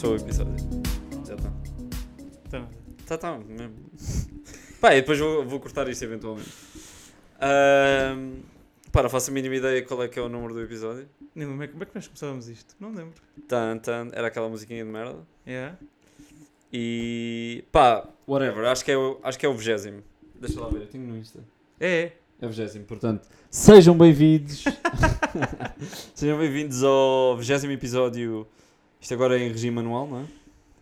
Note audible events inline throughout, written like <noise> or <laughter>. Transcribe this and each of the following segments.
Começou o episódio. Já está. Então, Tá, tá, mesmo. <laughs> Pá, e depois vou, vou cortar isto eventualmente. Pá, não faço a mínima ideia qual é que é o número do episódio. nem lembro, como é- como é que nós começávamos isto? Não lembro. Tan, tan, era aquela musiquinha de merda. É? E pá, whatever, acho que é o, acho que é o vigésimo. Deixa lá ver, eu tenho no Insta. É, É o vigésimo, portanto, sejam bem-vindos. <laughs> sejam bem-vindos ao vigésimo episódio. Isto agora é em regime anual, não é?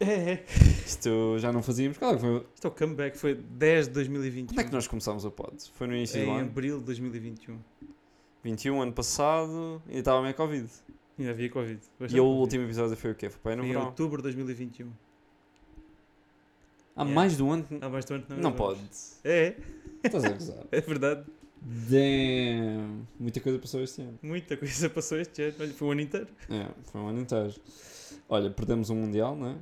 é. é. Isto já não fazíamos. Qual é que foi? Isto é o comeback, foi 10 de 2021. Quando é que nós começámos o pod? Foi no início do Em ano? abril de 2021. 21, ano passado, e estava meio Covid. Ainda havia Covid. E o último episódio foi o quê? Foi para aí no Foi em verão? outubro de 2021. Há Yeah. mais de um ano? Há bastante não Não gravamos. pode. É, Estás a gozar. <laughs> é verdade. Damn. Muita coisa passou este ano. Muita coisa passou este ano. Olha, foi o ano inteiro. É, foi um ano inteiro. Olha, perdemos um Mundial, não é?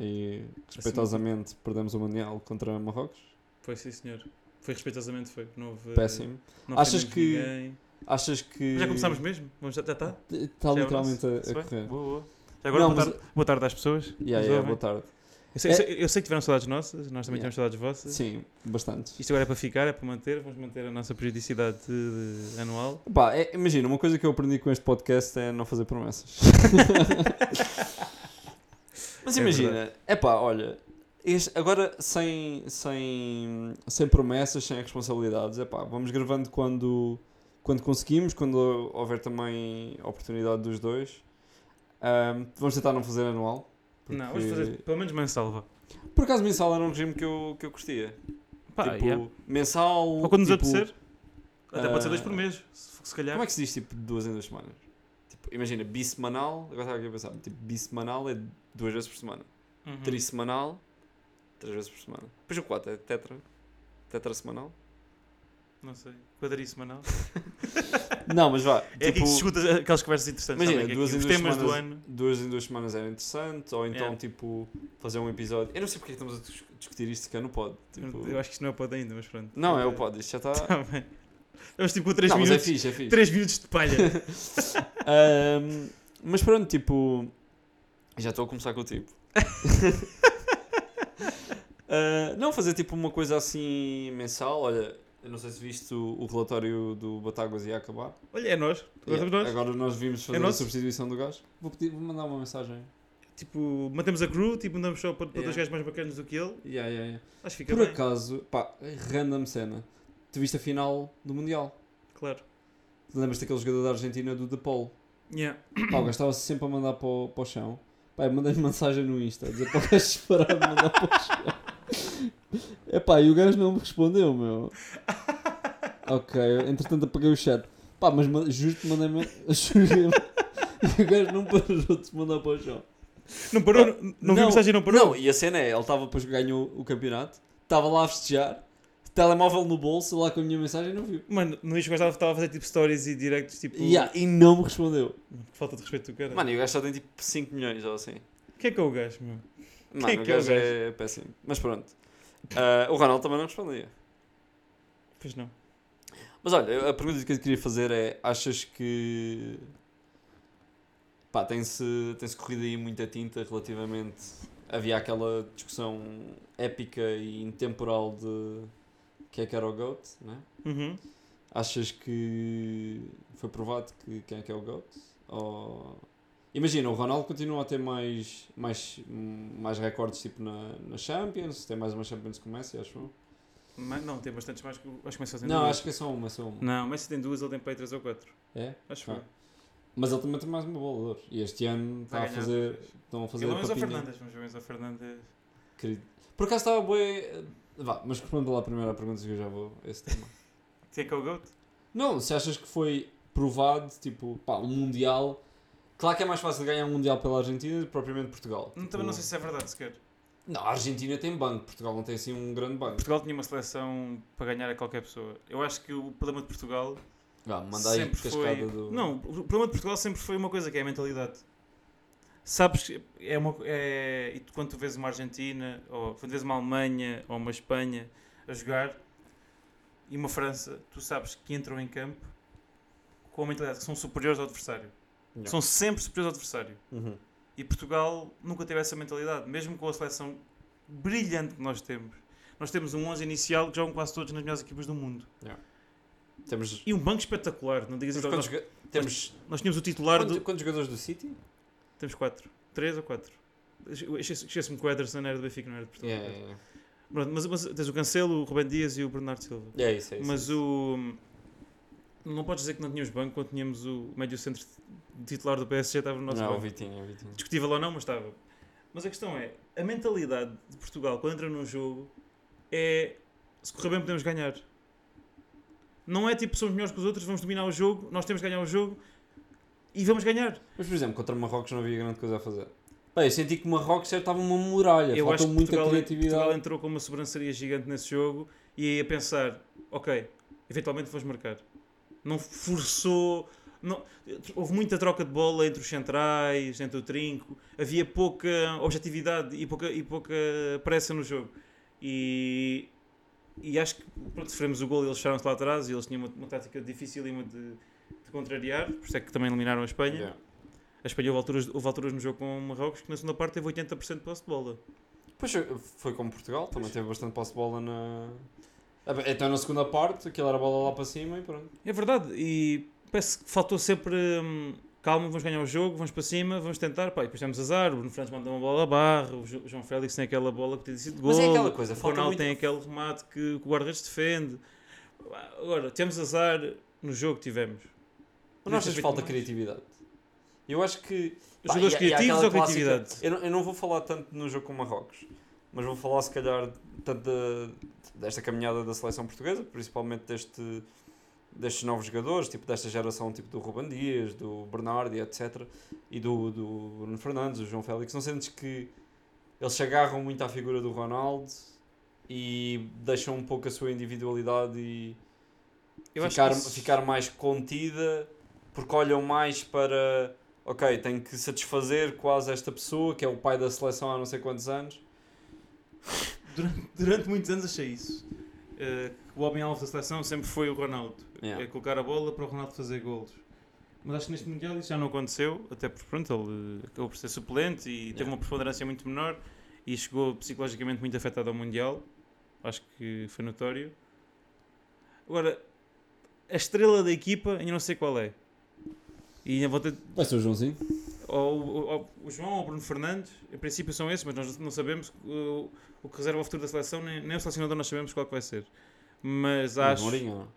E respeitosamente perdemos o Mundial contra Marrocos. Foi sim, senhor. Foi respeitosamente foi. Não houve, Péssimo. Não Achas que- ninguém. Achas que. Já começámos mesmo? Vamos, já está? Está é literalmente nosso? a, a correr. Boa, boa. Já agora, Não, boa, mas- tarde, boa tarde às pessoas. Yeah, yeah, boa tarde. Eu sei, eu É- sei- eu sei que tiveram saudades nossas, nós também Yeah. tivemos saudades vossas. Sim, bastante. Isto agora é para ficar, é para manter, vamos manter a nossa periodicidade de- de- anual. Pá, é- imagina, uma coisa que eu aprendi com este podcast é não fazer promessas. <laughs> Mas É imagina, é pá, olha, este- agora sem, sem, sem promessas, sem responsabilidades, é pá, vamos gravando quando, quando conseguimos, quando houver também oportunidade dos dois. Ahm, vamos tentar não fazer anual. Não, vamos porque- fazer pelo menos mensal, vá. Por acaso mensal era um regime que eu, que eu curtia. Pá, tipo, yeah. mensal. Ou quando nos tipo, apetecer. Até pode ser ah, dois por mês, se, calhar. Como é que se diz tipo duas em duas semanas? Tipo, imagina, bissemanal, agora estava aqui a pensar, tipo, bissemanal é duas vezes por semana. Uhum. Trissemanal, três vezes por semana. Depois o 4 é tetra. Tetra semanal? Não sei. Quadrilho semanal. <laughs> Não, mas vá. É aqui tipo, que se escuta aquelas conversas interessantes. imagina, sabem? Que duas aqui em os duas temas do semanas, ano. duas em duas semanas era interessante, ou então, Yeah. tipo, fazer um episódio. Eu não sei porque é que estamos a dis- discutir isto sequer no pod. Tipo, Eu acho que isto não é o pod ainda, mas pronto. Não, é o pod, isto já está. <laughs> Tá bem. Estamos tipo com 3 Não, mas é minutos. fixe, é fixe. 3 minutos de palha. <laughs> Ahm, mas pronto, tipo. Já estou a começar com o tipo. Ah, não, fazer tipo uma coisa assim mensal. Olha, eu não sei se viste o, o relatório do Batáguas ia acabar. Olha, é nós. Agora Yeah, nós. Agora nós vimos fazer a nosso. substituição do gajo. Vou, pedir, vou mandar uma mensagem. Tipo, mantemos a crew, tipo, mandamos só para, para Yeah. dois gajos mais bacanas do que ele. Yeah, yeah, yeah. Acho que fica Por bem. acaso, pá, random cena. Tu viste a final do Mundial? Claro. Lembras daquele jogador da Argentina do De Paul? Yeah. Pá, o gajo estava sempre a mandar para o, para o chão. Pá, eu mandei-lhe <laughs> mensagem no Insta, a dizer para o gajo <laughs> parar de mandar para o chão. Epá, e o gajo não me respondeu, meu. Ok, entretanto apaguei o chat. Pá, mas ma- juro-te, mandei-me. <laughs> juro-me. E o gajo não parou de se mandar para o chão. Não parou? não, não vi a mensagem, não parou? Não, e a cena é, ele estava depois que ganhou o campeonato, estava lá a festejar, telemóvel no bolso, lá com a minha mensagem e não viu. Mano, no início o gajo estava a fazer tipo stories e directs, tipo. Yeah, e não me respondeu. Falta de respeito do cara. Mano, e o gajo só tem tipo 5 milhões ou assim. Quem é que é o gajo, meu? Mano, Quem é o que é o gajo é péssimo. Mas pronto. Ah, o Ronaldo também não respondia. Pois não. Mas olha, a pergunta que eu queria fazer é: achas que. Pá, tem-se tem corrido aí muita tinta relativamente. Havia aquela discussão épica e intemporal de. Quem é que era o GOAT, né? Uhum. Achas que foi provado que quem é que é o GOAT? Ou... Imagina, o Ronaldo continua a ter mais, mais, mais recordes tipo na, na Champions, tem mais uma Champions que o Messi, acho eu. Mas, não, tem bastantes mais que. Acho que começa a fazer Não, duas. acho que é só uma, é só uma. Não, mas se tem duas, ele tem para aí 3 ou 4. É? Acho Ah. que Mas ele também tem mais uma bola de ouro. E este ano está a fazer, estão a fazer Ele é a o Enzo papinha. Fernandes, vamos ver o Fernandes. Querido. Por acaso estava bué... Vá, mas responda lá a primeira pergunta que eu já vou a esse tema. <laughs> Quem é que é o GOAT? Não, se achas que foi provado, tipo, pá, um Mundial... Claro que é mais fácil ganhar um Mundial pela Argentina do que propriamente Portugal. Não, Tipo, Também não sei se é verdade sequer. Não, a Argentina tem banco, Portugal não tem assim um grande banco. Portugal tinha uma seleção para ganhar a qualquer pessoa. Eu acho que o problema de Portugal Vá, manda aí sempre foi. do... Não, o problema de Portugal sempre foi uma coisa que é a mentalidade. Sabes, que é uma, é, e quando tu vês uma Argentina, ou quando vês uma Alemanha ou uma Espanha a jogar e uma França, tu sabes que entram em campo com a mentalidade que são superiores ao adversário. Yeah. São sempre superiores ao adversário. Uhum. E Portugal nunca teve essa mentalidade, mesmo com a seleção brilhante que nós temos. Nós temos um 11 inicial que jogam quase todos nas melhores equipas do mundo. Temos, E um banco espetacular, não digas então, quantos, nós, joga- temos, nós tínhamos o titular quantos, do. quantos jogadores do City? Temos quatro. Três ou quatro. Esquece-me que o Ederson era do Benfica, não era de Portugal. Yeah, yeah, yeah. Mas, mas tens o Cancelo, o Rubem Dias e o Bernardo Silva. É isso, é isso. Mas é isso. o. Não podes dizer que não tínhamos banco quando tínhamos o médio centro titular do PSG, estava no nosso Não, o banco. Vitinho, o Vitinho. Discutível ou não, mas estava. Mas a questão é: a mentalidade de Portugal quando entra num jogo é se correr bem podemos ganhar. Não é tipo somos melhores que os outros, vamos dominar o jogo, nós temos que ganhar o jogo e vamos ganhar. Mas, por exemplo, contra Marrocos não havia grande coisa a fazer. Bem, eu senti que Marrocos já estava uma muralha, Eu acho faltou que muita Portugal, criatividade. Portugal entrou com uma sobranceria gigante nesse jogo e a pensar: ok, eventualmente vamos marcar. Não forçou. Não, houve muita troca de bola entre os centrais, entre o trinco. Havia pouca objetividade e pouca, e pouca pressa no jogo. E, e acho que pronto, sofremos o gol e eles fecharam-se lá atrás e eles tinham uma, uma tática difícil de, de contrariar. Por isso é que também eliminaram a Espanha. Yeah. A Espanha houve alturas, houve alturas no jogo com o Marrocos que na segunda parte teve 80% de posse de bola. Pois foi como Portugal, também teve bastante posse de bola na. Ah, Então na segunda parte, aquilo era bola lá para cima e pronto. É verdade, e parece que faltou sempre hum, calma, vamos ganhar o jogo, vamos para cima, vamos tentar. Pá, e depois temos azar, o Bruno Fernandes manda uma bola à barra, o Jo- João Félix tem aquela bola que tem sido gol, Mas é aquela coisa, o Ronaldo muito- tem aquele remate que, o guarda-redes defende. Agora, temos azar no jogo que tivemos. Mas temos feito falta mais. criatividade. Eu acho que. pá, Jogadores e e criativos aquela ou criatividade? Eu não, eu não vou falar tanto no jogo com Marrocos, mas vou falar se calhar tanto da- desta caminhada da seleção portuguesa, principalmente deste, destes novos jogadores, tipo desta geração tipo do Ruben Dias, do Bernardo e etc. E do, do Bruno Fernandes, do João Félix. Não sentes que eles se agarram muito à figura do Ronaldo e deixam um pouco a sua individualidade e ficar, isso- ficar mais contida porque olham mais para ok, tenho que satisfazer quase esta pessoa que é o pai da seleção há não sei quantos anos. Durante, durante muitos anos achei isso. Eh, o homem-alvo da seleção sempre foi o Ronaldo. Yeah. É colocar a bola para o Ronaldo fazer golos. Mas acho que neste Mundial isso já não aconteceu, até porque pronto, ele eh, acabou por ser suplente e teve Yeah. uma preponderância muito menor e chegou psicologicamente muito afetado ao Mundial. Acho que foi notório. Agora, a estrela da equipa ainda não sei qual é. E ainda vou ter, Vai ser o Joãozinho. Ou, ou- o João ou o Bruno Fernandes, em princípio são esses, mas nós não sabemos o, o que reserva o futuro da seleção, nem, nem o selecionador nós sabemos qual que vai ser. Mas acho. Mourinho, não?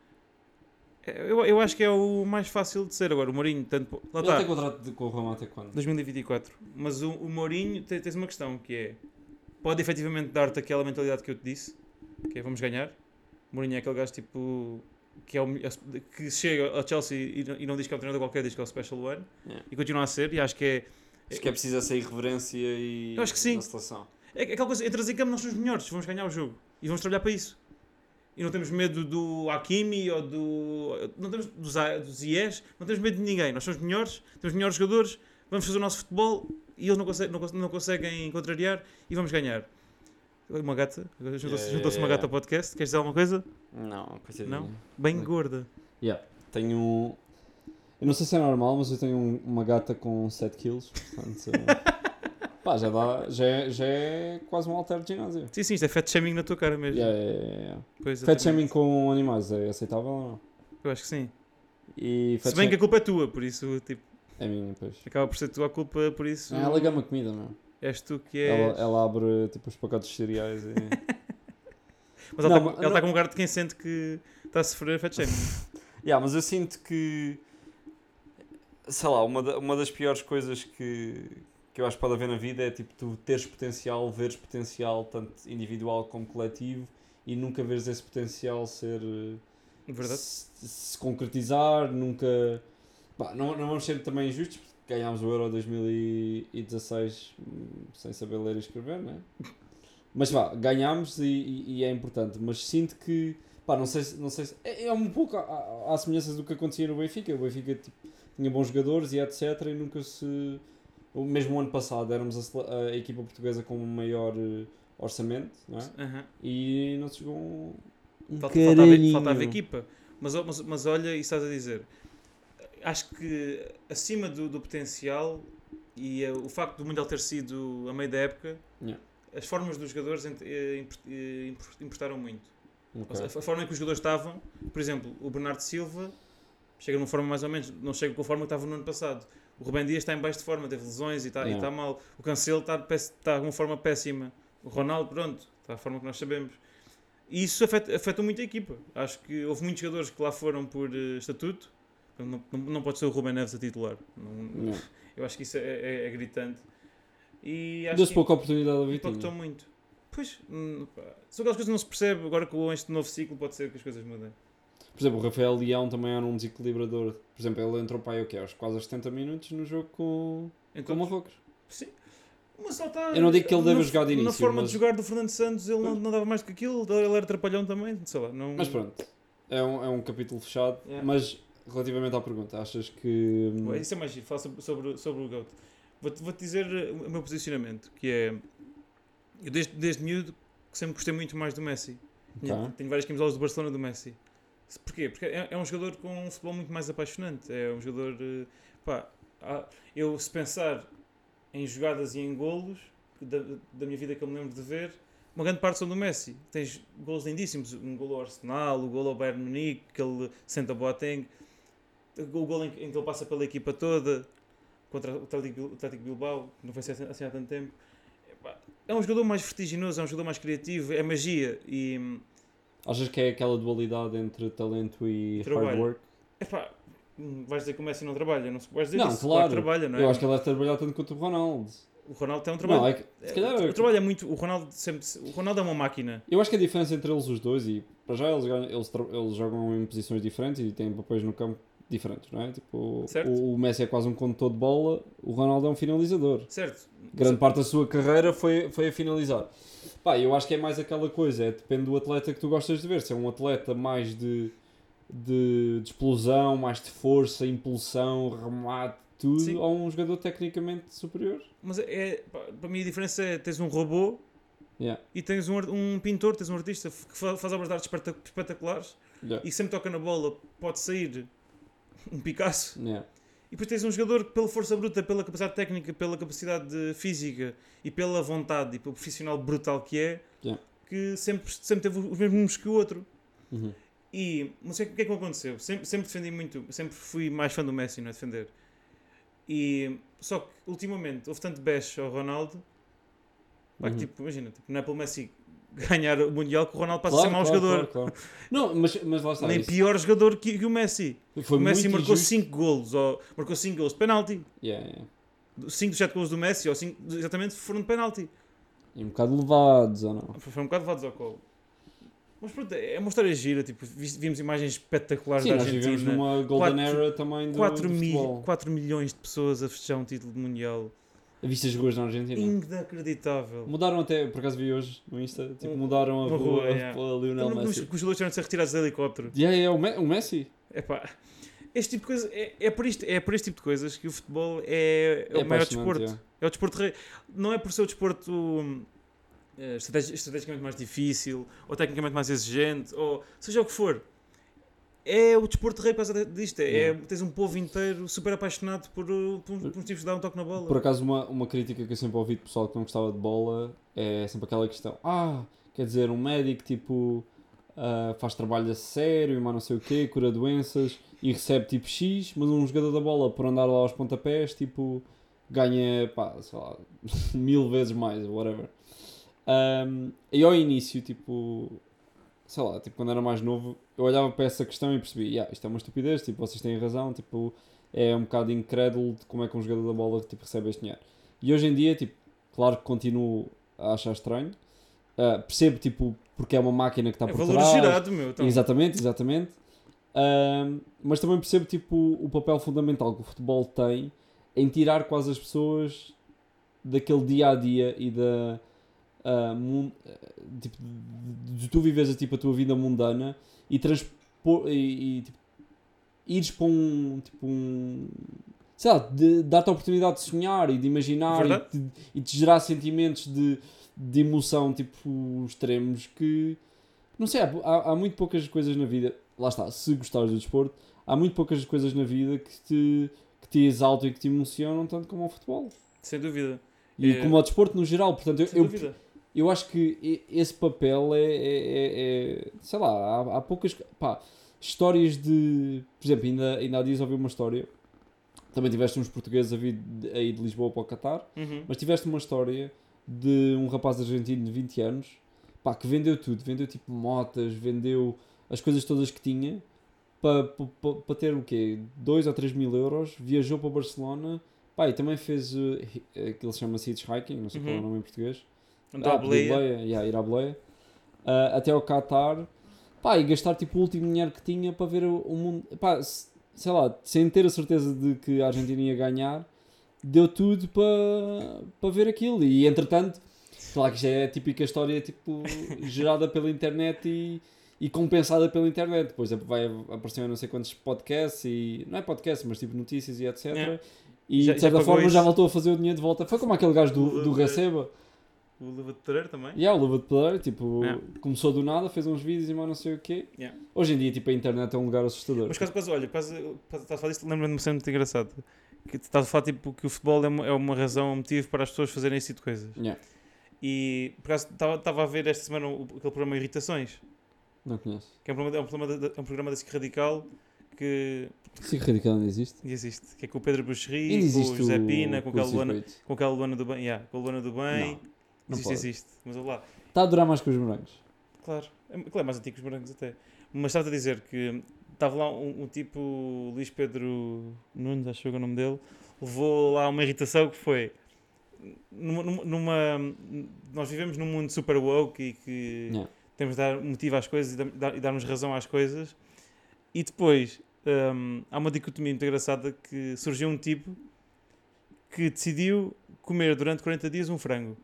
Eu, eu acho que é o mais fácil de ser agora. O Mourinho, tanto. Lá Ele tem contrato de- com o Roma até quando? 2024. Mas o, o Mourinho tens uma questão que é: pode efetivamente dar-te aquela mentalidade que eu te disse, que é vamos ganhar. O Mourinho é aquele gajo tipo. Que, é o, que chega ao Chelsea e não, e não diz que é um treinador qualquer, diz que é o Special One Yeah. e continua a ser. E acho que é. Acho que é preciso essa irreverência e Eu acho que sim. seleção. É aquela coisa, entras em campo, nós somos melhores, vamos ganhar o jogo e vamos trabalhar para isso. E não temos medo do Hakimi ou do. Não temos dos, dos IES, não temos medo de ninguém. Nós somos melhores, temos melhores jogadores, vamos fazer o nosso futebol e eles não não, não conseguem contrariar e vamos ganhar. Uma gata, juntou-se Yeah, juntou-se uma yeah, gata ao podcast, queres dizer alguma coisa? Não, coitadinho. Não? Bem gorda. Yeah. Tenho. Eu não sei se é normal, mas eu tenho um- uma gata com 7 kg. Portanto, <laughs> pá, já, dá, já, é, já é quase um alter de ginásio. Sim, sim, isto é fat shaming na tua cara mesmo. Yeah, yeah, yeah, Fat shaming com animais é aceitável ou não? Eu acho que sim. E Se bem que a culpa é tua, por isso, tipo, É minha, pois. acaba por ser tua a culpa, por isso. É, ela gama comida, meu. És tu que és. Ela, ela abre tipo os pacotes de cereais e. <laughs> Mas ela está mas- com, não- tá com um lugar de quem sente que está a sofrer fat shaming. <laughs> Yeah, mas eu sinto que. Sei lá, uma, da- uma das piores coisas que, que eu acho que pode haver na vida é tipo tu teres potencial, veres potencial tanto individual como coletivo e nunca veres esse potencial ser. Verdade? Se, se concretizar, nunca. Pá, não, não vamos ser também injustos, ganhámos o Euro 2016 hum, sem saber ler e escrever, né? Mas vá, ganhámos e, e- e é importante. Mas sinto que, pá, não sei, se- não sei se. É, é um pouco à, à, semelhança do que acontecia no Benfica. O Benfica tipo, tinha bons jogadores e etc. E nunca se. O mesmo ano passado éramos a, a equipa portuguesa com o maior eh, orçamento, não é? Aham. E não se jogou um. um Falta- faltava, equipa. Mas, mas, mas olha, isso estás a dizer. Acho que acima do, do potencial E eh, o facto do Mundial ter sido a meio da época, Yeah. as formas dos jogadores ent- eh, eh, import- importaram muito. Ou Ok. seja, a forma em que os jogadores estavam, por exemplo, o Bernardo Silva chega numa forma mais ou menos, não chega com a forma que estava no ano passado. O Rubem Dias está em baixo de forma, teve lesões e está, Yeah. está mal. O Cancelo está, de está com uma forma péssima. O Ronaldo, pronto, está a forma que nós sabemos. E isso afeta, afeta muito a equipa. Acho que houve muitos jogadores que lá foram por eh, estatuto. Não, não, não pode ser o Rubem Neves a titular. Não- Yeah. eu acho que isso é, é- é gritante. E acho Deu-se que pouca oportunidade a impactou Vitinho. muito. Pois, são aquelas coisas que não se percebe. Agora com este novo ciclo, pode ser que as coisas mudem. Por exemplo, o Rafael Leão também era um desequilibrador. Por exemplo, ele entrou para aí o quê? Aos quase aos 70 minutos no jogo com, com Então, o Marrocos. sim. Mas lá está. Eu não digo que ele deve na- jogar de Na início, forma mas- de jogar do Fernando Santos, ele não, não dava mais do que aquilo. Ele era trapalhão também. Sei lá, não... Mas pronto, é um, é um capítulo fechado. Yeah. Mas relativamente à pergunta, achas que. hum, Isso é mais giro. Fala sobre, sobre, sobre o GOAT. Vou-te vou dizer uh, o meu posicionamento, que é... Eu desde, desde miúdo que sempre gostei muito mais do Messi. ok. Tenho, várias camisolas do Barcelona do Messi. Porquê? Porque é, é um jogador com um futebol muito mais apaixonante. É um jogador. eh, Pá, eu se pensar em jogadas e em golos da, da minha vida que eu me lembro de ver, uma grande parte são do Messi. Tens golos lindíssimos. Um golo ao Arsenal, o golo ao Bayern Munique, aquele senta Boateng, o golo em, que- em que ele passa pela equipa toda contra o Atlético Bilbao, que não foi assim, assim há tanto tempo. É um jogador mais vertiginoso, é um jogador mais criativo, é magia e. hum, Achas que é aquela dualidade entre talento e hard Trabalho. work? Epá, hum, vais dizer que o Messi não trabalha, não vais dizer Não, isso, claro. que trabalha, não é? Eu acho que ele deve trabalhar tanto quanto o Ronaldo. O Ronaldo tem um trabalho. Não, é que, se calhar o, é o trabalho é muito. O Ronaldo sempre. O Ronaldo é uma máquina. Eu acho que a diferença entre eles os dois, e para já eles, ganham- eles, eles jogam em posições diferentes e têm papéis no campo diferentes, não é? Tipo, Certo. o, Messi é quase um condutor de bola, o Ronaldo é um finalizador. Certo? Grande parte da sua carreira foi, foi a finalizar. Pá, eu acho que é mais aquela coisa, é, depende do atleta que tu gostas de ver. Se é um atleta mais de, de, de explosão, mais de força, impulsão, remate, tudo, Sim. ou um jogador tecnicamente superior. Mas é, para mim a diferença é tens um robô Yeah. e tens um, um pintor, tens um artista que fa- faz obras de arte espeta- espetaculares Yeah. e sempre toca na bola pode sair um Picasso. Yeah. E depois tens um jogador que, pela força bruta, pela capacidade técnica, pela capacidade de física e pela vontade e pelo profissional brutal que é, Yeah. que sempre, sempre teve os mesmos que o outro. Uhum. E não sei o que é que me aconteceu. Sempre, sempre defendi muito, sempre fui mais fã do Messi, não é? Defender. E só que ultimamente houve tanto bash ao Ronaldo pá, que, Uhum. tipo, imagina, tipo, não é pelo Messi ganhar o Mundial que o Ronaldo passa Claro, a ser mau claro, jogador. claro. Não, mas, mas lá está. Nem isso pior jogador que, que o Messi. Foi o Messi marcou injusto. 5 golos, ou marcou 5 golos de penalti. Yeah, yeah. 5 dos 7 golos do Messi, ou 5 exatamente, foram de penalti. E um bocado levados, ou não? Foram um bocado levados ao colo. Mas pronto, é uma história gira. Tipo, vi- vimos imagens espetaculares Sim, da nós vivemos Argentina. numa golden Quatro- era também do, 4, do mil, futebol. 4 milhões de pessoas a festejar um título de Mundial. Viste as ruas na Argentina? Inacreditável. Mudaram até, por acaso vi hoje no Insta, tipo, mudaram a uma rua, rua, yeah. para Lionel Os, Messi. os jogadores tiveram de ser retirados de helicóptero. Yeah, yeah, o, Me- o Messi? Epá, este tipo de coisa, é, é, por isto, é por este tipo de coisas que o futebol é, é É o maior desporto. yeah. É o desporto. Não é por ser o desporto eh, estrategi- estrategicamente mais difícil, ou tecnicamente mais exigente, ou seja o que for. É o desporto rei por causa disto. É, tens um povo inteiro super apaixonado por, uh, por, uns- por uns tipos de dar um toque na bola. Por acaso, uma, uma crítica que eu sempre ouvi de pessoal que não gostava de bola é sempre aquela questão: ah, quer dizer, um médico tipo ah, faz trabalho a sério, mas não sei o quê, cura doenças e recebe tipo X, mas um jogador da bola por andar lá aos pontapés, tipo, ganha, pá, sei lá, <laughs> mil vezes mais, whatever. Um, e ao início, tipo, sei lá, tipo, quando era mais novo, eu olhava para essa questão e percebi, yeah, isto é uma estupidez, tipo, vocês têm razão, tipo, é um bocado incrédulo de como é que um jogador da bola tipo, recebe este dinheiro. E hoje em dia, tipo, claro que continuo a achar estranho, ah, percebo, tipo, porque é uma máquina que está é por valor trás. girado, meu. Então, Exatamente, exatamente. Ahm, mas também percebo tipo, o papel fundamental que o futebol tem em tirar quase as pessoas daquele dia a dia e da. Ah, mun- eh, tipo, de, de tu viveres tipo, a tua vida mundana e transpor. E, e tipo, ires para um. Tipo, um sei lá, dar-te a oportunidade de sonhar e de imaginar e de, e de gerar sentimentos de, de emoção tipo extremos que não sei, há, há- há muito poucas coisas na vida, lá está, se gostares do desporto, há muito poucas coisas na vida que te, que te exaltam e que te emocionam tanto como o futebol. Sem dúvida. E É. como ao desporto no geral, portanto, eu, Sem eu, dúvida. Eu acho que esse papel é, é- é- é- sei lá, há, há poucas pá, histórias de, por exemplo, ainda, ainda há dias ouvi uma história, também tiveste uns portugueses a vir de, a ir de Lisboa para o Qatar, Uhum. mas tiveste uma história de um rapaz argentino de 20 anos, pá, que vendeu tudo, vendeu tipo motas, vendeu as coisas todas que tinha, para pa, pa- pa ter o quê? 2 ou 3 mil euros, viajou para Barcelona, pá, e também fez uh, hi- aquilo que chama-se hitchhiking, não sei qual é o Uhum. nome em português. À Ah, boleia. boleia, yeah, ir à boleia. Ah, até ao Qatar. Pá, e gastar tipo o último dinheiro que tinha para ver o, o mundo. Pá, se- sei lá, sem ter a certeza de que a Argentina ia ganhar, deu tudo para, para ver aquilo. E entretanto, claro que isto é a típica história tipo, <laughs> gerada pela internet e, e compensada pela internet. Por exemplo, vai aparecer não sei quantos podcasts e. Não é podcasts, mas tipo notícias e etc. É. E Já- de já certa forma já isso. voltou a fazer o dinheiro de volta. Foi como aquele gajo do, do Receba. O Luva de Toureiro também. E yeah, o Luva de Pedreiro, tipo, É. começou do nada, fez uns vídeos e mais não sei o quê. Yeah. Hoje em dia, tipo, a internet é um lugar assustador. Mas quase, quase, olha, quase, estás a falar disso, lembra-me de uma cena muito engraçada. Que estás a falar tipo, que o futebol é uma, é uma razão, um motivo para as pessoas fazerem esse tipo de coisas. Yeah, E por acaso estava a ver esta semana o- aquele programa Irritações, não conheço. que é um programa, é um programa, da- é um programa da SIC Radical que Sim, radical ainda existe. existe, que é com o Pedro Buxerri, com o José Pina, com aquela de Luana, com aquela Luana do Bem, yeah, com a Luana do Bem. Não existe, pode. existe. Mas olha lá. Está a durar mais que os morangos. Claro, é, claro, é mais antigo que os brancos até. Mas estava a dizer que estava lá um, um tipo, Luís Pedro Nunes, acho que é o nome dele, levou lá uma irritação que foi numa, numa- nós vivemos num mundo super woke e que Yeah. temos de dar motivo às coisas e, dar- e darmos razão às coisas e depois hum, há uma dicotomia muito engraçada que surgiu um tipo que decidiu comer durante 40 dias um frango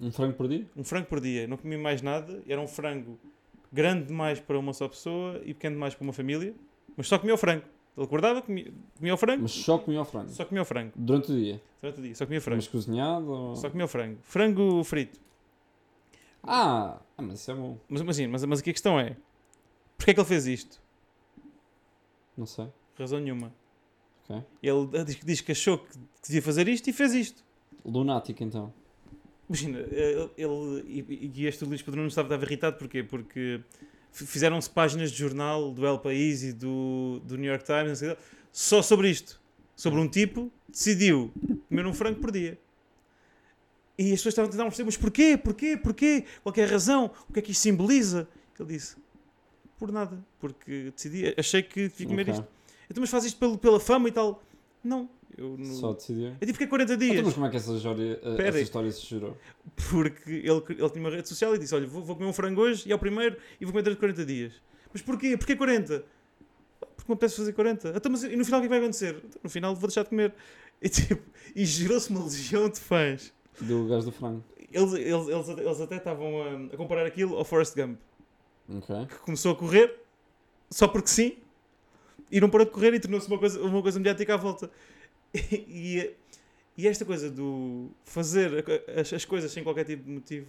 Um frango por dia? um frango por dia, não comia mais nada, era um frango grande demais para uma só pessoa e pequeno demais para uma família, mas só comia o frango. Ele acordava, comia, comia o frango, Mas só comia o frango. só comia o frango. Durante o dia. Durante o dia, só comia frango. Mas cozinhado ou... Só comia o frango. Frango frito. Ah, ah, mas isso é bom. Mas, mas, mas, mas aqui a questão é: porquê é que ele fez isto? Não sei. Razão nenhuma. Ok. Ele diz, que- diz que achou que devia fazer isto e fez isto. Lunático, então. Imagina, ele, ele- e, e este Luís Pedro Nunes estava, estava irritado porquê? Porque fizeram-se páginas de jornal do El País e do, do New York Times não sei só sobre isto. Sobre um tipo decidiu comer um frango por dia. E as pessoas estavam a tentar perceber, mas porquê? Porquê? Porquê? Qual é a razão? O que é que isto simboliza? Ele disse, por nada. Porque decidi, achei que devia comer Ok. isto. Então, mas faz isto pelo, pela fama e tal. Não. Eu não... Só decidiu. Eu tive que 40 Então, dias. mas como é que essa história, Espera essa história se gerou? Porque ele, ele tinha uma rede social e disse: Olha, vou, vou comer um frango hoje e é o primeiro e vou comer durante 40 dias. Mas porquê? Porquê 40? Porque me apetece fazer 40. Então, mas e no final o que é que vai acontecer? Então, No final vou deixar de comer. <laughs> E, tipo, e gerou-se uma legião de fãs. Do gajo do frango. Eles, eles, eles, até- eles até estavam a, a comparar aquilo ao Forrest Gump, Ok. que começou a correr só porque sim e não parou de correr e tornou-se uma coisa, uma coisa mediática à volta. E, e esta coisa do fazer a- as, as coisas sem qualquer tipo de motivo,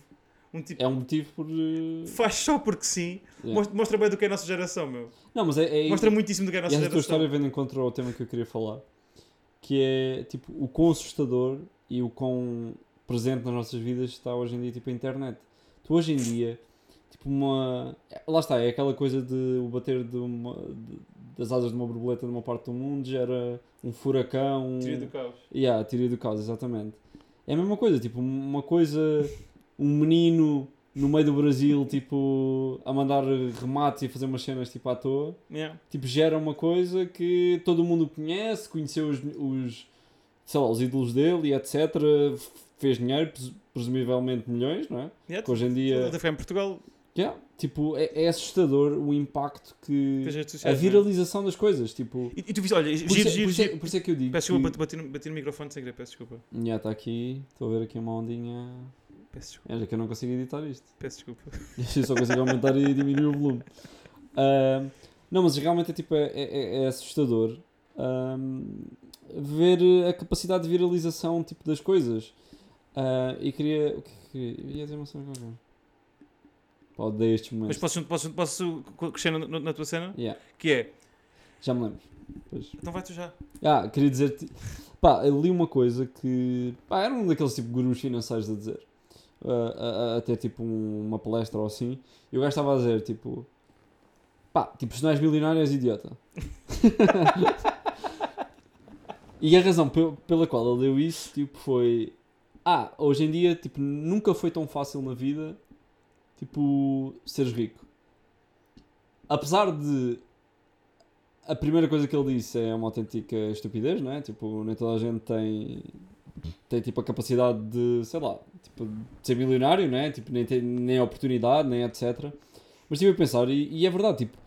um tipo É um motivo por. eh, faz só porque sim, Yeah. mostra, mostra bem do que é a nossa geração, meu. Não, mas é. é Mostra muitíssimo do que é a E nossa essa tua geração. história vem de encontro ao tema que eu queria falar, que é tipo o quão assustador e o quão presente nas nossas vidas está hoje em dia tipo a internet. Tu hoje em dia, tipo uma. Lá está, é aquela coisa de o bater de uma, de- das asas de uma borboleta numa parte do mundo gera um furacão. Um... Teoria do caos. Yeah, teoria do caos, exatamente. É a mesma coisa, tipo, uma coisa, um menino no meio do Brasil, tipo, a mandar remates e fazer umas cenas tipo à toa, Yeah. tipo, gera uma coisa que todo mundo conhece, conheceu os, os sei lá, os ídolos dele e etc. Fez dinheiro, pres- presumivelmente milhões, não é? Yeah. Que hoje em dia, até foi em Portugal, yeah, tipo, é, é assustador o impacto que. redes A sociais. né? viralização das coisas, tipo. E, e tu viste, olha, Por giro, é- giro, por é- por isso é que eu digo. Peço que- desculpa, bati no, bati no microfone sem querer, peço desculpa. Já está aqui, estou a ver aqui uma ondinha. Peço desculpa, É já que eu não consigo editar isto. peço desculpa. <laughs> Eu só consigo aumentar e diminuir o volume. Ahm, não, mas realmente é, tipo, é, é- é assustador ahm, ver a capacidade de viralização tipo, das coisas. Ah, e queria. O que é que queria? Ia dizer uma qualquer. Pá, odeio estes Mas momentos. posso, posso, posso crescer na, na- tua cena? Yeah, Que é, já me lembro. Pois. Então vai tu já. Ah, queria dizer-te. Pá, eu li uma coisa que. Pá, era um daqueles tipo gurus financeiros a dizer. ah, a, a- a ter tipo um- uma palestra ou assim. E o gajo estava a dizer tipo. Pá, tipo, se não és milionário és idiota. <laughs> e a razão pe- pela qual ele deu isso tipo, foi. Ah, hoje em dia tipo, nunca foi tão fácil na vida tipo, seres rico. Apesar de a primeira coisa que ele disse é uma autêntica estupidez, não é? Tipo, nem toda a gente tem, tem tipo a capacidade de, sei lá, tipo, de ser milionário, não é? Tipo, nem tem nem oportunidade, nem etc. Mas estive a pensar, e, e é verdade, tipo,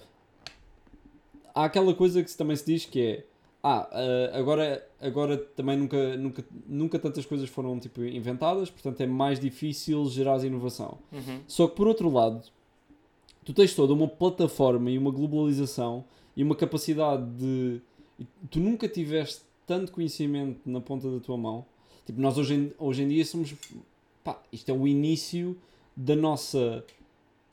há aquela coisa que também se diz que é, ah, ah, agora, agora também nunca, nunca, nunca tantas coisas foram tipo, inventadas, portanto é mais difícil gerar inovação. Uhum. Só que por outro lado, tu tens toda uma plataforma e uma globalização e uma capacidade de. Tu nunca tiveste tanto conhecimento na ponta da tua mão. Tipo, nós hoje em, hoje em dia somos. Pá, isto é o início da nossa,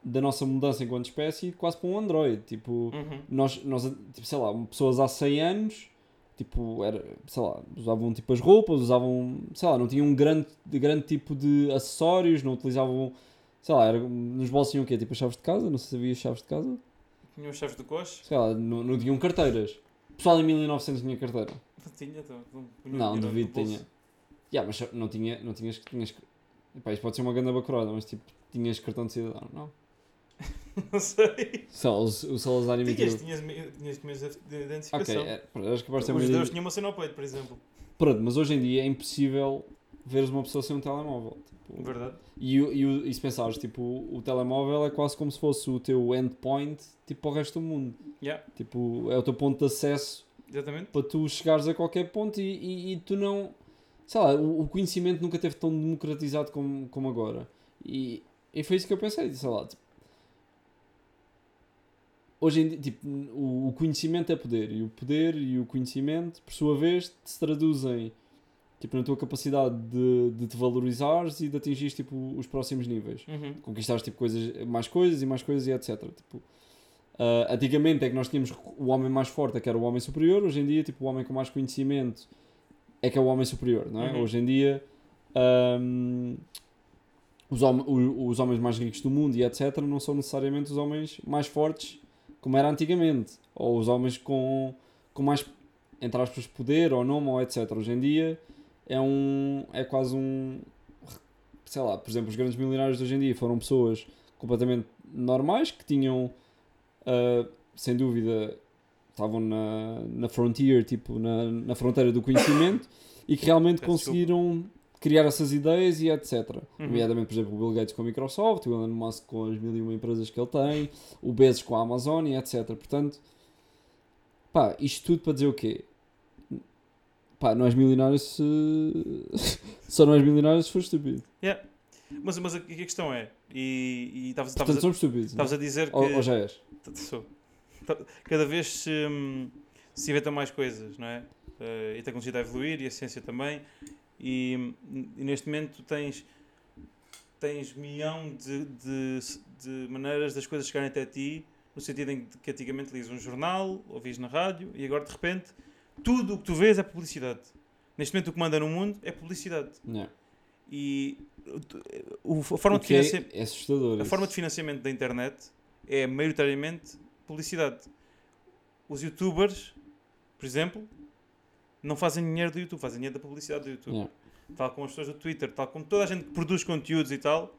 da nossa mudança enquanto espécie, quase para um Android. Tipo, Uhum. nós, nós tipo, sei lá, pessoas há 100 anos, tipo, era, sei lá, usavam tipo as roupas, usavam, sei lá, não tinham um grande, de grande tipo de acessórios, não utilizavam, sei lá, era, nos bolsos tinham o quê? Tipo as chaves de casa, não se havia chaves de casa, Tinha os chaves do coche? sei lá, não, não tinham carteiras. O pessoal em 1900 tinha carteira. Não tinha, então. não punha o Não, dinheiro duvido tinha. Yeah, mas não tinha, não tinhas, tinhas, epá, isto pode ser uma grande bacurada, mas tipo, tinhas cartão de cidadão, não? <laughs> Não sei. Só o, o Salazar emitiu. Tinhas, tinhas, tinhas documentos de Ok, identificação. é, pronto, acho que vai Os judeus tinham uma cena ao peito, por exemplo. Pronto, mas hoje em dia é impossível veres uma pessoa sem um telemóvel. Tipo, Verdade. e, e, e se pensares, tipo, o telemóvel é quase como se fosse o teu endpoint tipo, para o resto do mundo. Yeah, Tipo, é o teu ponto de acesso exatamente. para tu chegares a qualquer ponto e, e, e tu não. Sei lá, o, o conhecimento nunca teve tão democratizado como, como agora. E, e foi isso que eu pensei, sei lá. Tipo, hoje em dia, tipo, o, conhecimento é poder e o poder e o conhecimento, por sua vez, se traduzem tipo, na tua capacidade de, de te valorizares e de atingir tipo, os próximos níveis Uhum. conquistares tipo, coisas, mais coisas e mais coisas e etc. Tipo, ah, antigamente é que nós tínhamos o homem mais forte é que era o homem superior, hoje em dia tipo, o homem com mais conhecimento é que é o homem superior, não é? Uhum. Hoje em dia ahm, os, hom- os homens mais ricos do mundo e etc não são necessariamente os homens mais fortes como era antigamente, ou os homens com, com mais entre aspas poder ou nome ou etc. Hoje em dia é um é quase um sei lá, por exemplo, os grandes milionários de hoje em dia foram pessoas completamente normais que tinham, ah, sem dúvida, estavam na, na frontier, tipo, na, na fronteira do conhecimento e que realmente conseguiram criar essas ideias e etc. Uhum. Nomeadamente, por exemplo, o Bill Gates com a Microsoft, o Elon Musk com as mil e uma empresas que ele tem, o Bezos com a Amazon e etc. Portanto, pá, isto tudo para dizer o quê? Pá, não és milionário se. <laughs> Só não és milionário se for estúpido. Yeah. Mas, mas aqui a questão é, e estavas a, estavas a dizer que Ou, ou já és? Sou. Cada vez se, hum, se inventam mais coisas, não é? Eh, e a tecnologia está a evoluir e a ciência também. E, e neste momento tens, tens milhão de, de, de maneiras das coisas chegarem até ti, no sentido em que antigamente lias um jornal, ouvias na rádio, e agora de repente tudo o que tu vês é publicidade. Neste momento o que manda no mundo é publicidade. Não. E o- a forma, O de é, financia- é assustador. a isso. forma de financiamento da internet é maioritariamente publicidade. Os youtubers, por exemplo, não fazem dinheiro do YouTube, fazem dinheiro da publicidade do YouTube. Yeah. Tal como as pessoas do Twitter, tal como toda a gente que produz conteúdos e tal,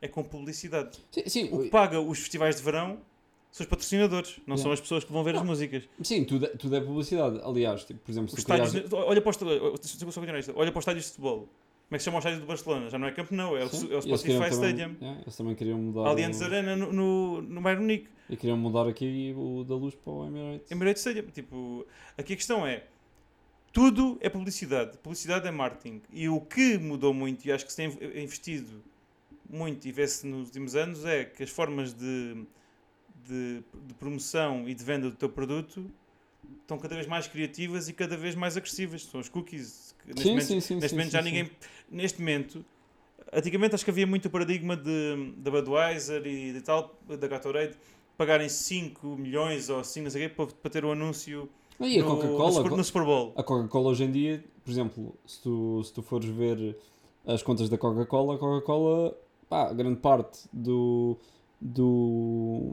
é com publicidade. Sim, sim, O que paga os festivais de verão são os patrocinadores, não Yeah. são as pessoas que vão ver as músicas. sim tudo, é, tudo é publicidade. Aliás, tipo, por exemplo, se criares... estádios, olha, para olha para os estádios de futebol. Como é que se chama o estádio do Barcelona? Já não é Camp Nou, é o, Sim, é o Spotify também- Stadium. yeah, eles também queriam mudar... Allianz o- Arena no, no, no Bayern Munique. E queriam mudar aqui o da luz para o Emirates. Emirates Stadium. Tipo, aqui a questão é: tudo é publicidade. Publicidade é marketing. E o que mudou muito, e acho que se tem investido muito e vê-se nos últimos anos, é que as formas de, de, de promoção e de venda do teu produto estão cada vez mais criativas e cada vez mais agressivas. São os cookies. neste Sim, momento- sim, sim. Neste sim, momento já ninguém. Neste momento, antigamente acho que havia muito o paradigma de, da Budweiser e de tal, da Gatorade, pagarem 5 milhões ou assim, não sei o quê, para, para ter o anúncio E a Coca-Cola. no, no Super Bowl. A Coca-Cola hoje em dia, por exemplo, se tu, se tu fores ver as contas da Coca-Cola, a Coca-Cola, pá, grande parte do, do,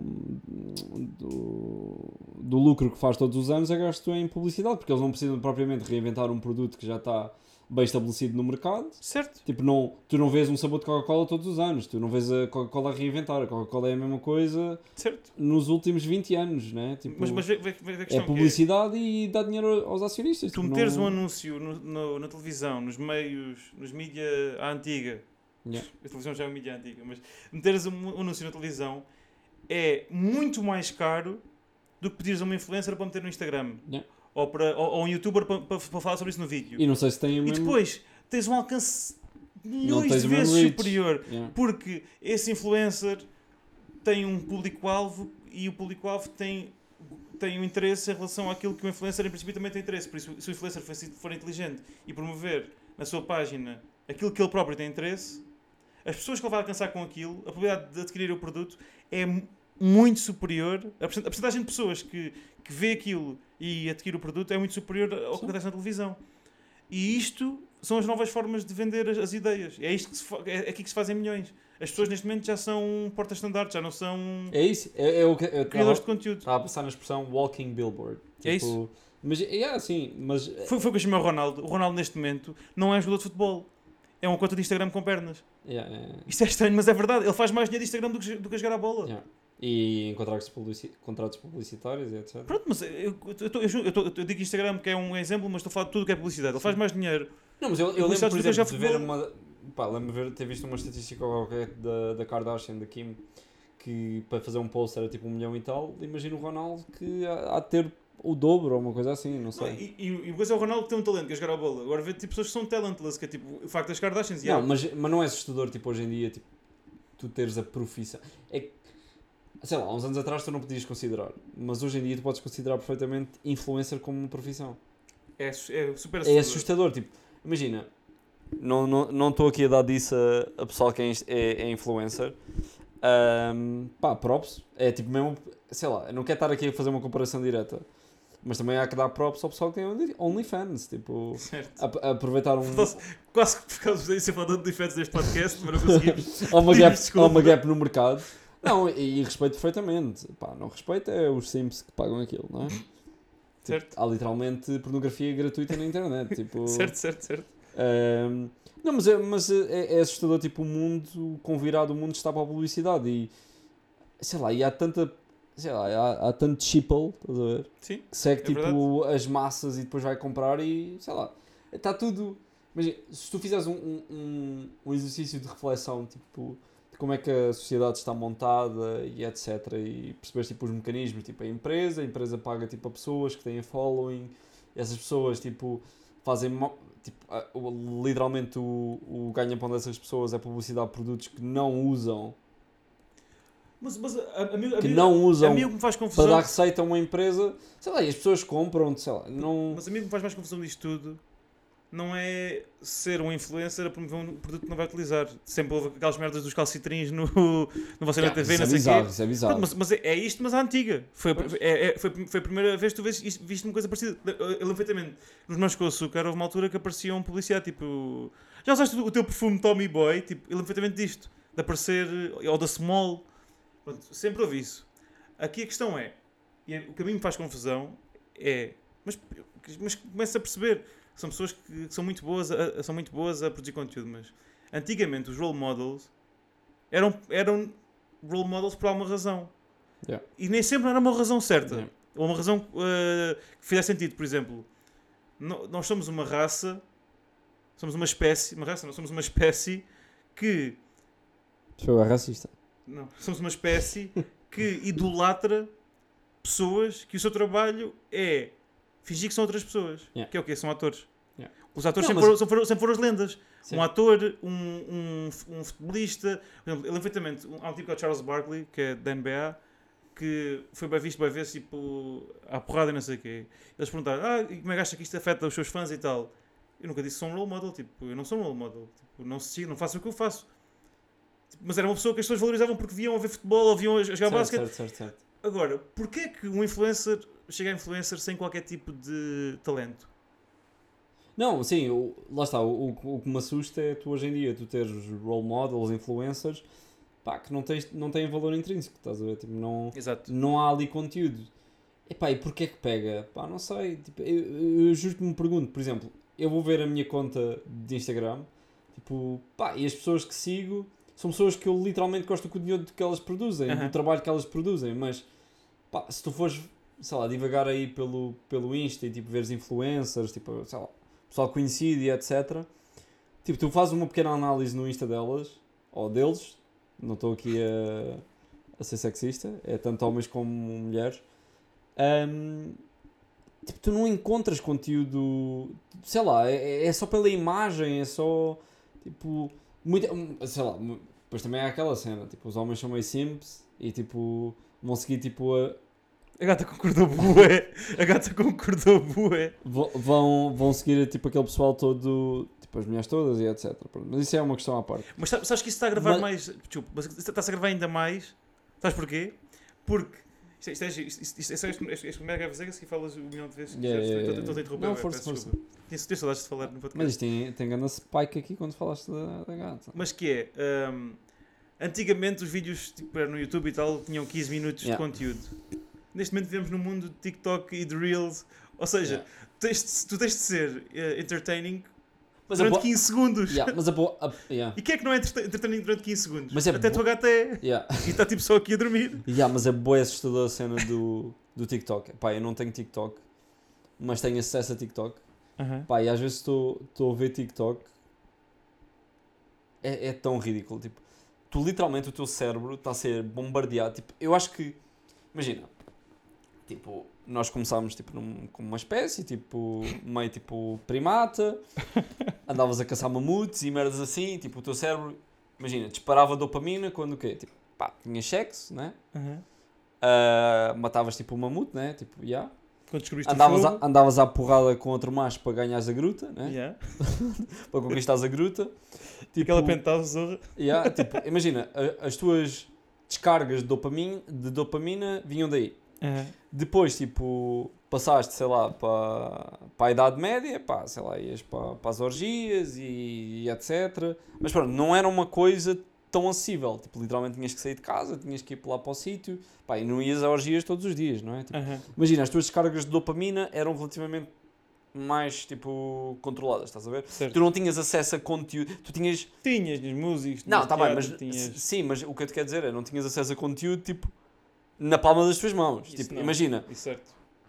do, do lucro que faz todos os anos é gasto em publicidade, porque eles não precisam propriamente reinventar um produto que já está bem estabelecido no mercado. Certo. Tipo, não, tu não vês um sabor de Coca-Cola todos os anos, tu não vês a Coca-Cola a reinventar. A Coca-Cola é a mesma coisa Certo. nos últimos 20 anos, né? Tipo, Mas, mas vê, vê, vê é que publicidade e dá dinheiro aos acionistas. Tu tipo, meteres não- um anúncio no, no- na televisão, nos meios, nos mídia à antiga, Yeah. a televisão já é uma mídia antiga, mas meteres um, um anúncio na televisão é muito mais caro do que pedires a uma influencer para meter no Instagram. Yeah. Ou, para, ou, ou um youtuber para, para, para falar sobre isso no vídeo. E não sei se tem o E mesmo... depois tens um alcance milhões de vezes superior. Yeah. Porque esse influencer tem um público-alvo e o público-alvo tem, tem um interesse em relação àquilo que o influencer, em princípio, também tem interesse. Por isso, se o influencer for, inteligente e promover na sua página aquilo que ele próprio tem interesse, as pessoas que ele vai alcançar com aquilo, a probabilidade de adquirir o produto é muito superior. A percentagem de pessoas que, que vê aquilo e adquire o produto é muito superior ao que acontece na televisão. E isto são as novas formas de vender as, as ideias. É, isto que se é, é aqui que se fazem milhões. As pessoas neste momento já são portas-standards, já não são É isso. É, é o que eu criadores de estava conteúdo. a pensar na expressão walking billboard. É Tipo, isso. Mas é assim, mas Foi, foi o que eu chamei o Ronaldo. O Ronaldo, neste momento, não é jogador de futebol. É uma conta de Instagram com pernas. é, é, Isto é estranho, mas é verdade. Ele faz mais dinheiro de Instagram do que, do que a jogar a bola. É. E em contratos, publici contratos publicitários e etc. Pronto, mas eu, eu, eu, tô- eu, eu, tô- eu digo Instagram que é um exemplo, mas estou a falar de tudo que é publicidade. Ele faz mais dinheiro. Não, mas eu, eu lembro, por que exemplo, já de ver uma. Pá, lembro de ter visto uma estatística qualquer da, da Kardashian, da Kim, que para fazer um post era tipo um milhão e tal. Imagina o Ronaldo que há de ter o dobro ou uma coisa assim, não Não, sei. e, e, e o coisa é o Ronaldo que tem um talento, que é jogar a bola. Agora vê tipo, pessoas que são talentless, que é tipo o facto das Kardashians. Não, há- mas, mas não é assustador, tipo, hoje em dia, tipo, tu teres a profissão. É que, sei lá, há uns anos atrás tu não podias considerar, mas hoje em dia tu podes considerar perfeitamente influencer como uma profissão. é, é super É assustador. assustador, tipo, imagina, não estou não, estou aqui a dar disso a, a pessoal que é, é, é influencer. Ahm, pá, props, é tipo mesmo, sei lá, eu não quero estar aqui a fazer uma comparação direta, mas também há que dar props ao pessoal que tem Only- OnlyFans, tipo, Certo. a- a aproveitar um, Quase que ficámos aí sem falar de defeitos deste podcast, mas não conseguimos. <laughs> há uma, gap, há uma gap no mercado. Não, e, e respeito perfeitamente. Pá, não respeito é os Sims que pagam aquilo, não é? Tipo, Certo. há literalmente pornografia gratuita na internet. <laughs> Tipo, certo, certo, certo. Ahm, não, mas, é, mas é, é assustador, tipo, o mundo, com virado, o mundo está para a publicidade e, sei lá, e há tanta, sei lá, há, há tanto sheeple, estás a ver? Sim. Que segue, É tipo, as massas e depois vai comprar e, sei lá, está tudo... Imagina, se tu fizeres um, um, um, um exercício de reflexão, tipo, como é que a sociedade está montada e etc, e perceberes, tipo, os mecanismos, tipo, a empresa, a empresa paga, tipo, a pessoas que têm following, essas pessoas, tipo, fazem... Tipo, a- literalmente o, o ganha-pão dessas pessoas é publicidade de produtos que não usam, Mas, mas a, a, a que mim- não a usam que me faz para confusão. dar receita a uma empresa, sei lá, e as pessoas compram, sei lá, não... Mas a mim me faz mais confusão disto tudo não é ser um influencer a promover um produto que não vai utilizar. Sempre houve aquelas merdas dos calcitrins no, <laughs> no Você na Yeah, TV, isso não é sei o bizarro, isso é bizarro. Mas, mas é, é isto, mas a antiga. Foi, é, é- foi, foi a primeira vez que tu vês isto- viste uma coisa parecida. Eu lembro perfeitamente. Nos Mãos com Açúcar houve uma altura que aparecia um publicidade tipo. Já usaste o teu perfume Tommy Boy? Tipo, perfeitamente disto. De aparecer. Ou da Small. Pronto, sempre houve isso. Aqui a questão é. E é- o que a mim me faz confusão é. Mas, mas começa a perceber. São pessoas que são muito boas a, a- são muito boas a produzir conteúdo, mas antigamente os role models eram, eram role models por alguma razão. Yeah. E nem sempre era uma razão certa. Yeah. Ou uma razão uh, que fizesse sentido. Por exemplo, no- nós somos uma raça, somos uma espécie, uma raça, não somos uma espécie que Foi racista. não, somos uma espécie que idolatra pessoas que o seu trabalho é fingir que são outras pessoas. Yeah. Que é o quê? São atores. Yeah. Os atores Não, sempre, mas- foram, sempre, foram, as lendas. Sim. Um ator, um, um, um futebolista. Exemplo, lembro perfeitamente, um- há um tipo que é o Charles Barkley, que é da NBA, que foi bem visto, bem vezes, tipo, à porrada e não sei o quê. Eles perguntaram, ah, e como é que acha que isto afeta os seus fãs e tal? Eu nunca disse que sou um role model, tipo, eu não sou um role model. Tipo, não, sigo, não faço o que eu faço. Tipo, Mas era uma pessoa que as pessoas valorizavam porque viam a ver futebol ou viam a jogar Certo, basquete. certo, certo, certo. Agora, porquê é que um influencer chega a influencer sem qualquer tipo de talento? Não, sim, lá está. O, o- o que me assusta é tu hoje em dia tu teres role models, influencers, pá, que não, tens, não têm valor intrínseco, estás a ver? Tipo, não, Exato. não há ali conteúdo. Epá, e porquê que pega? Pá, não sei. Tipo, eu, eu justo me pergunto, por exemplo, eu vou ver a minha conta de Instagram, tipo, pá, e as pessoas que sigo são pessoas que eu literalmente gosto do conteúdo que elas produzem, do trabalho que elas produzem, mas pá, se tu fores, sei lá, divagar aí pelo, pelo Insta e tipo veres influencers, tipo, sei lá, pessoal conhecido e etc. Tipo, tu fazes uma pequena análise no Insta delas, ou deles, não estou aqui a, a ser sexista, é tanto homens como mulheres. Ahm, tipo, tu não encontras conteúdo, sei lá, é, é só pela imagem, é só tipo, muita, sei lá, depois também há aquela cena, tipo, os homens são meio simples e tipo, vão seguir tipo a, A gata concordou bué. A gata concordou bué. vão- vão, seguir tipo aquele pessoal todo, tipo as mulheres todas e etc. Mas isso é uma questão à parte. Mas sa- sabes que isso está a gravar Mas- mais. Desculpa, mas está-se a gravar ainda mais. Sabes porquê? Porque. Isto, é- isto, é- isto, isto, isto, isto, isto, isto, isto primeiro grava Vegas e falas um milhão de vezes. Yeah, Estou- yeah, estou- yeah. Estou a interromper. Não, força, força. Tinha tinha saudades de falar no podcast. Mas isto tem, tem grande spike aqui quando falaste da, da gata. Mas que é, hum, antigamente os vídeos tipo, no YouTube e tal tinham 15 minutos Yeah. de conteúdo. Neste momento vivemos num mundo de TikTok e de Reels. Ou seja, Yeah. tens tu tens de ser eh, entertaining Mas a durante bo- 15 segundos. Yeah, mas a boa. a- yeah. E quem é que não é entertaining durante 15 segundos? Mas é Até a tua gata é. Yeah. <laughs> E está tipo só aqui a dormir. Yeah, mas é boa assustadora a cena do, do TikTok. Pá, eu não tenho TikTok, mas tenho acesso a TikTok. Pá, e às vezes estou estou a ver TikTok. É, é tão ridículo. Tipo, tu literalmente o teu cérebro está a ser bombardeado. Tipo, eu acho que. Imagina. Tipo, nós começámos tipo, num, como uma espécie, tipo, meio tipo primata. <laughs> Andavas a caçar mamutes e merdas assim. Tipo, o teu cérebro, imagina, disparava dopamina quando o quê? Tipo, pá, tinhas sexo, né? Ah, matavas tipo um mamute, né? Tipo, yeah. Quando descobriste andavas, o a, andavas à porrada com outro macho para ganhares a gruta, né? Yeah. <laughs> para conquistares a gruta. Tipo, Aquela pentada zorra. yeah, tipo, imagina, as tuas descargas de dopamina, de dopamina vinham daí. Depois, tipo, passaste, sei lá, para, para a Idade Média, pá, sei lá, ias para, para as orgias e, e etc. Mas pronto, não era uma coisa tão acessível. Tipo, literalmente tinhas que sair de casa, tinhas que ir para lá para o sítio, pá, e não ias a orgias todos os dias, não é? Tipo, Imagina, as tuas descargas de dopamina eram relativamente mais, tipo, controladas, estás a ver? Certo. Tu não tinhas acesso a conteúdo, tu tinhas... Tinhas, tinhas músicos. Não, tinhas está bem, teatro, mas... tinhas- Sim, mas o que eu te quero dizer é, não tinhas acesso a conteúdo, tipo, na palma das tuas mãos. Isso tipo, não. imagina,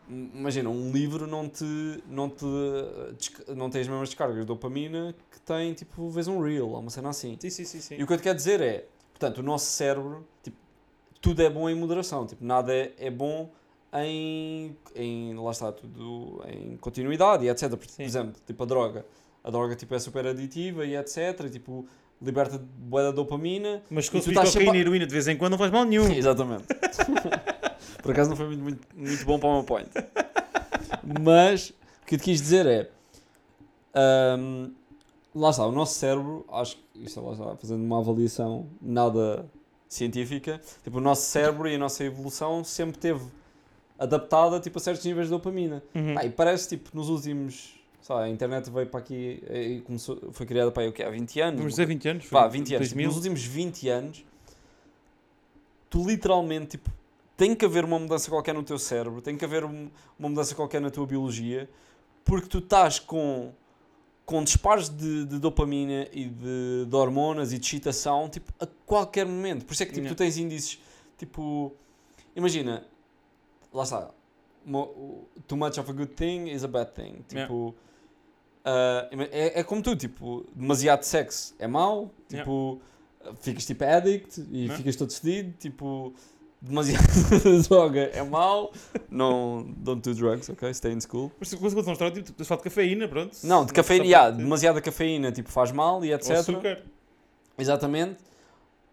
m- imagina, um livro não te, não te, não tem as mesmas descargas de dopamina que tem, tipo, vês um reel, ou uma cena assim. Sim, sim, sim. sim. E o que eu te quero dizer é, portanto, o nosso cérebro, tipo, tudo é bom em moderação, tipo, nada é, é bom em, em, lá está, tudo em continuidade e etc. Por, por exemplo, tipo, a droga. A droga, tipo, é super aditiva e etc. E, tipo, liberta boa da dopamina. Mas se consumir cocaína sempre e heroína de vez em quando não faz mal nenhum. Exatamente. <laughs> Por acaso não foi muito, muito, muito bom para o meu point. Mas o que eu te quis dizer é. ahm, lá está, o nosso cérebro, acho que isto é lá está, fazendo uma avaliação nada científica, tipo, o nosso cérebro e a nossa evolução sempre teve adaptada tipo, a certos níveis de dopamina. Uhum. Pá, e parece tipo nos últimos. Sei lá, a internet veio para aqui e começou, foi criada para aí, o quê? há 20 anos. Vamos dizer 20 anos? Foi 20 anos. Tipo, 2000. nos últimos 20 anos, tu literalmente, tipo, tem que haver uma mudança qualquer no teu cérebro, tem que haver um- uma mudança qualquer na tua biologia, porque tu estás com, com disparos de, de dopamina e de, de hormonas e de excitação, tipo, a qualquer momento. Por isso é que, tipo, tu Yeah. tens índices, tipo, imagina, lá está, too much of a good thing is a bad thing. Yeah. Tipo, ah, ima- é, é como tu, tipo, demasiado sexo é mau, Yeah. tipo, ficas tipo addict e Yeah. ficas todo fedido, tipo, demasiado <laughs> droga é mau, não, don't do drugs, ok, stay in school. Mas se fosse uma história, tipo, falar de cafeína, pronto. Não, de cafeína, yeah, demasiada cafeína, tipo, faz mal e etc. Ou açúcar. Exatamente.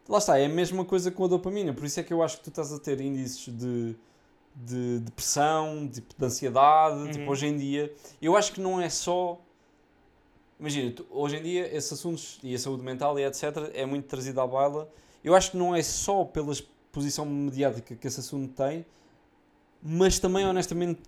Lá está, é a mesma coisa com a dopamina, por isso é que eu acho que tu estás a ter índices de, de depressão, tipo, de ansiedade, tipo, Uhum. hoje em dia. Eu acho que não é só. Imagina, hoje em dia esses assuntos e a saúde mental e etc. é muito trazido à baila. Eu acho que não é só pelas, posição mediática que esse assunto tem, mas também, honestamente,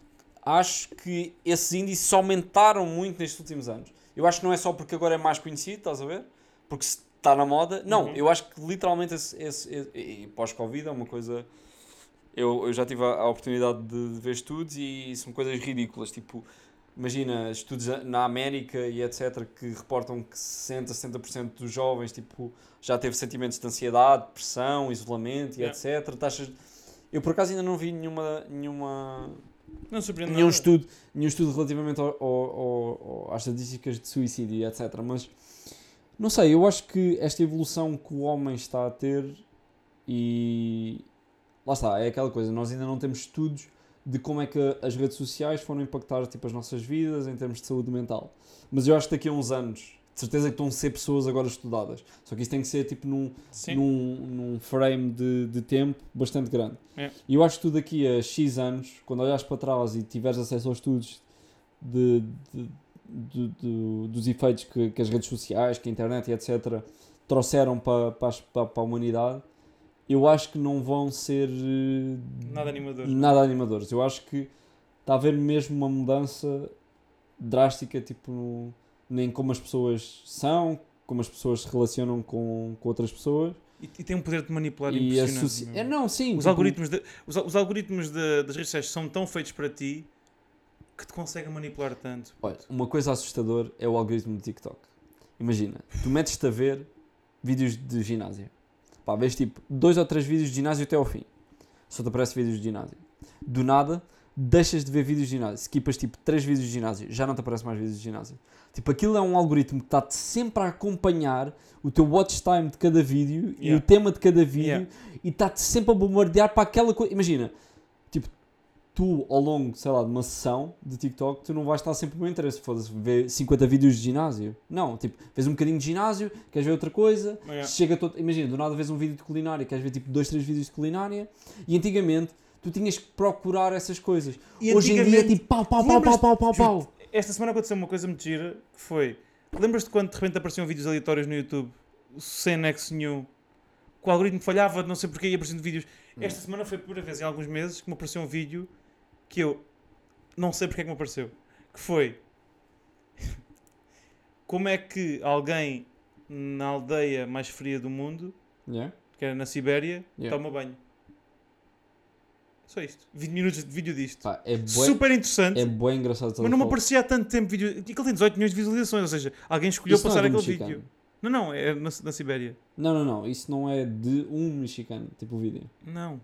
acho que esses índices aumentaram muito nestes últimos anos. Eu acho que não é só porque agora é mais conhecido, estás a ver? Porque está na moda. Não, Uhum. eu acho que literalmente esse, esse, esse- e pós-Covid é uma coisa. Eu, eu já tive a, a oportunidade de, de ver estudos e são coisas ridículas. Tipo, imagina estudos na América e etc. que reportam que 60, 70% dos jovens tipo, já teve sentimentos de ansiedade, depressão, isolamento e Yeah. etc. Taxas. Eu por acaso ainda não vi nenhuma, nenhuma, Não nenhum, nada. estudo, nenhum estudo relativamente ao- ao- ao- às estatísticas de suicídio e etc. Mas não sei, eu acho que esta evolução que o homem está a ter e lá está, é aquela coisa, nós ainda não temos estudos de como é que as redes sociais foram impactar tipo, as nossas vidas em termos de saúde mental. Mas eu acho que daqui a uns anos, de certeza que estão a ser pessoas agora estudadas. Só que isso tem que ser tipo num, num, num frame de, de tempo bastante grande. É. E eu acho que tu daqui a X anos, quando olhares para trás e tiveres acesso aos estudos de, de- de- dos efeitos que, que as redes sociais, que a internet e etc. trouxeram para, para, para a humanidade, eu acho que não vão ser eh, Nada animador. nada animadores. Eu acho que está a haver mesmo uma mudança drástica tipo, no, nem como as pessoas são, como as pessoas se relacionam com, com outras pessoas. E, e tem um poder de manipular E impressionante. meu. é, não, sim. Os tipo, algoritmos, de- os, os algoritmos de- das redes sociais são tão feitos para ti que te conseguem manipular tanto. Olha, uma coisa assustadora é o algoritmo do TikTok. Imagina, tu metes-te a ver vídeos de ginásio. Pá, vês tipo dois ou três vídeos de ginásio até ao fim. Só te aparece vídeos de ginásio. Do nada, deixas de ver vídeos de ginásio. Skipas tipo três vídeos de ginásio, já não te aparece mais vídeos de ginásio. Tipo, aquilo é um algoritmo que está-te sempre a acompanhar o teu watch time de cada vídeo e Yeah. o tema de cada vídeo Yeah. e está-te sempre a bombardear para aquela coisa. Imagina, tu ao longo, sei lá, de uma sessão de TikTok, tu não vais estar sempre com interesse. Foda-se, ver 50 vídeos de ginásio. Não, tipo, vês um bocadinho de ginásio, queres ver outra coisa, Yeah. chega todo. Imagina, do nada vês um vídeo de culinária, queres ver tipo dois, três vídeos de culinária, e antigamente tu tinhas que procurar essas coisas. E Hoje em dia é tipo pau, pau, pau, pau, pau, pau, pau. Esta semana aconteceu uma coisa muito gira que foi. Lembras-te quando de repente apareciam vídeos aleatórios no YouTube sem nexo nenhum? Que o algoritmo falhava, não sei porquê, e apareciam vídeos. Esta semana foi a primeira vez em alguns meses que me apareceu um vídeo que eu não sei porque é que me apareceu. Que foi. <laughs> Como é que alguém na aldeia mais fria do mundo, Yeah? que era na Sibéria, Yeah. toma banho? Só isto. 20 minutos de vídeo disto. Pá, é Super interessante. é bué engraçado. Mas não me aparecia há tanto tempo vídeo. E aquele tem 18 milhões de visualizações, ou seja, alguém escolheu Isso é passar do aquele mexicano. vídeo. Não, não, é na, na Sibéria. Não, não, não. Isso não é de um mexicano, tipo o vídeo. Não.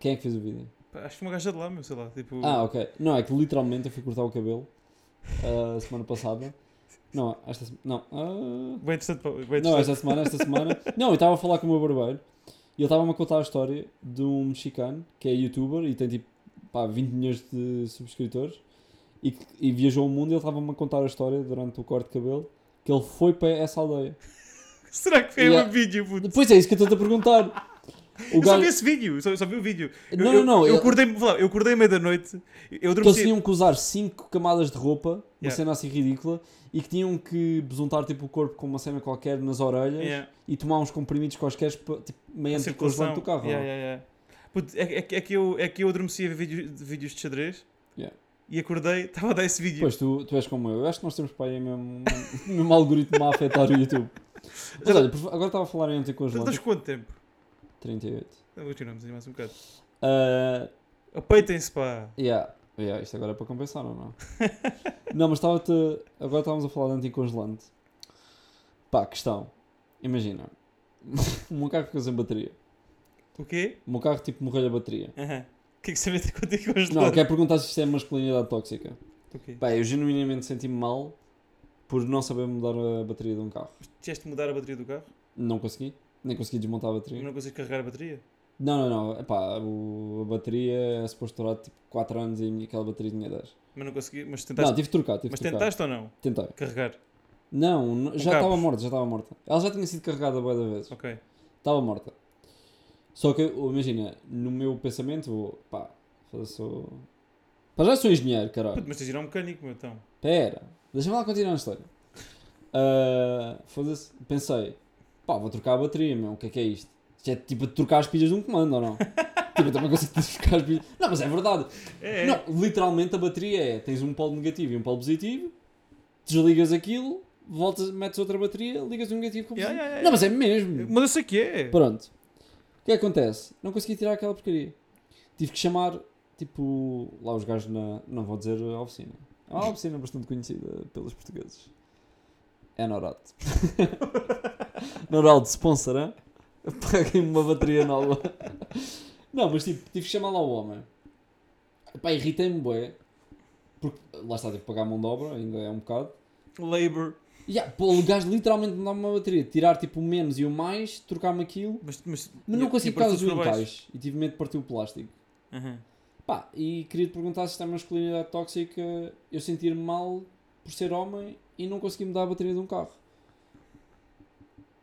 Quem é que fez o vídeo? Pá, Acho que uma gaja de lá, meu, sei lá. Tipo, Ah, ok. Não, é que literalmente eu fui cortar o cabelo a semana passada. Não, esta semana. Não. ah, Bem interessante. Bem Não, interessante. esta semana, esta semana. Não, eu estava a falar com o meu barbeiro e ele estava-me a contar a história de um mexicano que é youtuber e tem tipo pá, 20 milhões de subscritores e, e viajou o mundo e ele estava-me a contar a história durante o corte de cabelo que ele foi para essa aldeia. <laughs> Será que foi Yeah. um vídeo, puto? Depois é isso que eu estou a perguntar. O Eu só vi esse vídeo, eu só, eu só vi o vídeo. Eu- Não, eu, não, não. Eu ele- acordei, eu acordei meia da noite, eu que eles adormeci. tinham que usar 5 camadas de roupa, uma Yeah. cena assim ridícula, e que tinham que besuntar tipo, o corpo com uma cena qualquer nas orelhas Yeah. e tomar uns comprimidos quaisquer, tipo, meio anticongelante do carro. Yeah, yeah. Puto, é, é, que- é que eu, é que eu adormeci a ver vídeos, de vídeos de xadrez e acordei, <laughs> estava a dar esse vídeo. Pois tu, tu és como eu. Eu acho que nós temos para aí mesmo, <laughs> mesmo algoritmo a afetar o YouTube. Mas olha, agora estava a falar em Estás anticongelante. quanto tempo? 38. Então, Continuamos aí mais um bocado. Uh, Apeitem-se, pá. yeah. Yeah, isto agora é para compensar ou não? <laughs> não, mas estava-te. Agora estávamos a falar de anticongelante. Pá, questão. Imagina. o meu carro ficou sem bateria. O quê? O meu carro tipo morreu a bateria. Aham. O que é que você vê contigo hoje? Não, quero perguntar se isto é masculinidade tóxica. Pá, eu genuinamente senti-me mal por não saber mudar a bateria de um carro. Tiveste de mudar a bateria do carro? Não consegui. Nem consegui desmontar a bateria. Não consegues carregar a bateria? Não, não, não. Epá, o, a bateria é suposto durar tipo 4 anos e aquela bateria tinha 10. Mas não consegui. Mas Não, tentaste, tive de trocar, tive mas trocar. tentaste ou não? Tentei. Carregar. Não, n- já estava morta, já estava morta. Ela já tinha sido carregada boa da vez. Ok. Estava morta. Só que, imagina, no meu pensamento, vou, pá, sou... Pá, já sou engenheiro, caralho. Puto, mas tens de ir ao mecânico, meu, então. Pera, deixa-me lá continuar a história. Ah, foda-se, pensei, pá, vou trocar a bateria, meu, o que é que é isto? Isto é tipo trocar as pilhas de um comando, ou não? <laughs> tipo, eu também consigo trocar as pilhas. Não, mas é verdade. É, Não, literalmente a bateria é: tens um polo negativo e um polo positivo, desligas aquilo, voltas, metes outra bateria, ligas o negativo com o Yeah, positivo. yeah, yeah, Não, mas é mesmo. Mas eu sei que é. Pronto. O que é que acontece? Não consegui tirar aquela porcaria. Tive que chamar, tipo, lá os gajos na. Não vou dizer a oficina. É uma oficina bastante conhecida pelos portugueses. É Norad. <laughs> Norad, sponsor, hein? Paguem-me uma bateria nova. Não, mas tipo, tive que chamar lá o homem. Pá, irritei-me, bué. Porque lá está, tive que pagar a mão de obra, ainda é um bocado. Labor. Yeah, pô, o gajo literalmente me dá uma bateria, tirar tipo o menos e o mais, trocar-me aquilo. Mas, mas, Mas não consigo por causa partiu do para baixo. encaixe e tive medo de partir o plástico. Aham. Pá, e queria te perguntar se isto é masculinidade tóxica eu sentir-me mal por ser homem e não conseguir mudar a bateria de um carro.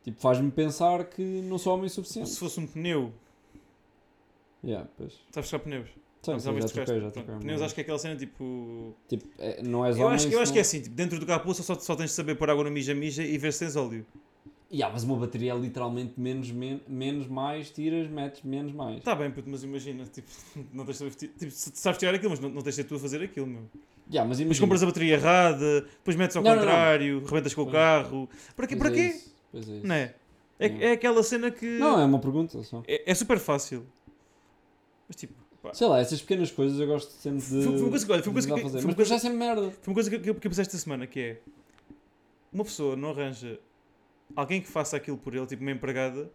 Tipo, faz-me pensar que não sou homem suficiente. Se fosse um pneu, Yeah, pois. sabes buscar pneus? Mas sei, talvez já troquei, já troquei. Pneus acho que é aquela cena tipo. Tipo, é, não és Eu homem. acho, eu acho se que é não- assim, tipo, dentro do capô só, só tens de saber pôr água no mija-mija e ver se tens óleo. Yeah, mas uma bateria é literalmente menos, men- menos mais, tiras, metes menos mais. Tá bem, puto, mas imagina, tipo, <laughs> não tens de saber, tipo, sabes tirar aquilo, mas não, não tens de ser tu a fazer aquilo, meu. Yeah, mas Mas imagina, compras a bateria errada, depois metes ao Não, não, não. contrário, rebentas com o carro. Para quê? Para é quê? Pois é isso. Não é? É, é aquela cena que. Não, é uma pergunta só. é, é super fácil. Mas tipo, pá, Sei lá, essas pequenas coisas eu gosto sempre de. Foi- foi uma coisa que- olha, foi uma coisa que- a fazer. foi uma coisa- já é sempre merda. foi uma coisa que, que, eu- pensei esta semana, que é... Uma pessoa não arranja alguém que faça aquilo por ele, tipo uma empregada...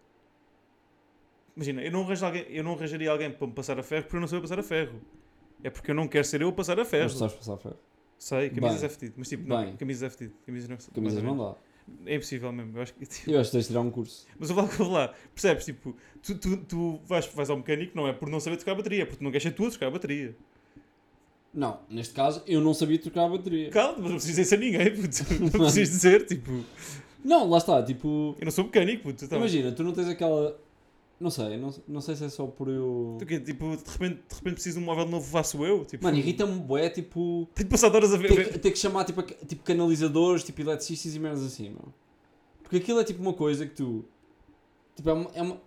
Imagina, eu não, arranjo alguém, eu não arranjaria alguém para me passar a ferro porque eu não sei passar a ferro. É porque eu não quero ser eu a passar a ferro. Mas sabes passar ferro. Sei, camisas Bem. é fedido. Mas tipo, não, camisas é fedido. Camisas não Camisas não dá. É impossível mesmo. Eu acho que, <laughs> tipo, Eu acho que tens de tirar um curso. Mas eu vou lá, percebes? Tipo, tu, tu, tu vais, vais ao mecânico, não é por não saber trocar a bateria, é porque tu não queres ser tu a trocar a bateria. Não, neste caso eu não sabia trocar a bateria. Calma, mas não precisas dizer isso a ninguém, puto. <laughs> Não precisas dizer, tipo, Não, lá está, tipo. eu não sou mecânico, puto. Então, Imagina, tu não tens aquela. Não sei, não, não sei se é só por eu. tu quê? Tipo, de repente, de repente preciso de um móvel novo, faço eu. Tipo, Mano, irrita-me bué, tipo. Tenho de passar horas a ver. Ter, que- ter que chamar tipo, a- tipo canalizadores, tipo eletricistas e merdas assim, meu. Porque aquilo é tipo uma coisa que tu. Tipo, é uma, é uma-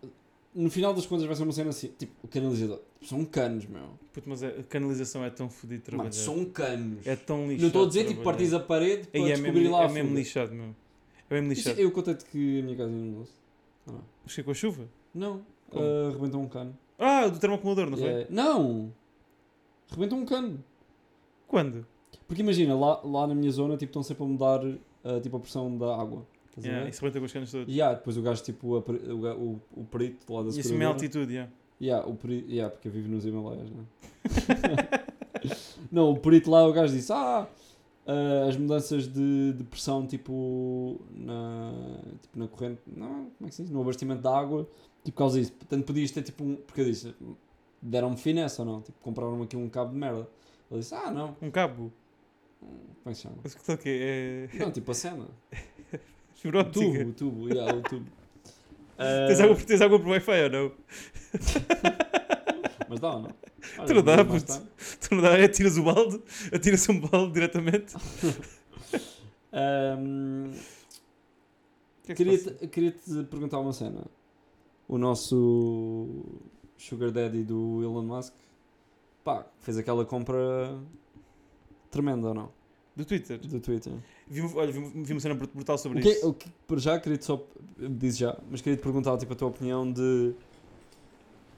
No final das contas vai ser uma cena assim, tipo, o canalizador. Tipo, são canos, meu. Puto, mas a canalização é tão fodido de trabalhar. Mano, são canos. É tão lixado. não estou a dizer tipo trabalhar. partis a parede para Ei, é descobrir mesmo, lá é a mesmo fuga. lixado, meu. É mesmo Isso- lixado. Eu contei-te que a minha casa. Ah, não. Mas que é com a chuva? Não, Como? ah, rebentou um cano. Ah, do termoacumulador, não foi? É, Não! Rebentou um cano. Quando? Porque imagina, lá, lá na minha zona tipo, estão sempre a mudar ah, tipo, a pressão da água. Estás a Yeah, ver? isso rebenta com os canos todos. E yeah, depois o gajo, tipo, a per- o, ga- o, o perito lá da E isso é seguradora... altitude, yeah. Yeah, o perito, yeah, porque eu vivo nos Himalaias, não é? <laughs> não, o perito lá, o gajo disse, ah, ah, as mudanças de, de pressão, tipo, na, tipo, na corrente, não, como é que se diz? No abastecimento da água, tipo, causa isso. Portanto, podias ter, tipo, um, porque eu disse, deram-me finesse ou não? Tipo, compraram aqui um cabo de merda. Ele disse, ah, não, Um cabo. como é que se chama? Mas que tal que é? Não, tipo a cena. <laughs> O tubo, o tubo, yeah, o tubo. <laughs> Tens Ah, água, tens água por Wi-Fi ou não? <laughs> Mas dá ou não? Tu não dá, puto. Tu não dá, é tiras o balde, atiras um balde diretamente. O que é que? Queria-te queria perguntar uma cena. O nosso Sugar Daddy do Elon Musk, pá, fez aquela compra tremenda ou não? Do Twitter. Do Twitter. Vi, olha, vi, vi uma cena brut- brutal sobre O que, é- isso. o que, por já, queria-te só, disse já, mas queria-te perguntar tipo, a tua opinião de,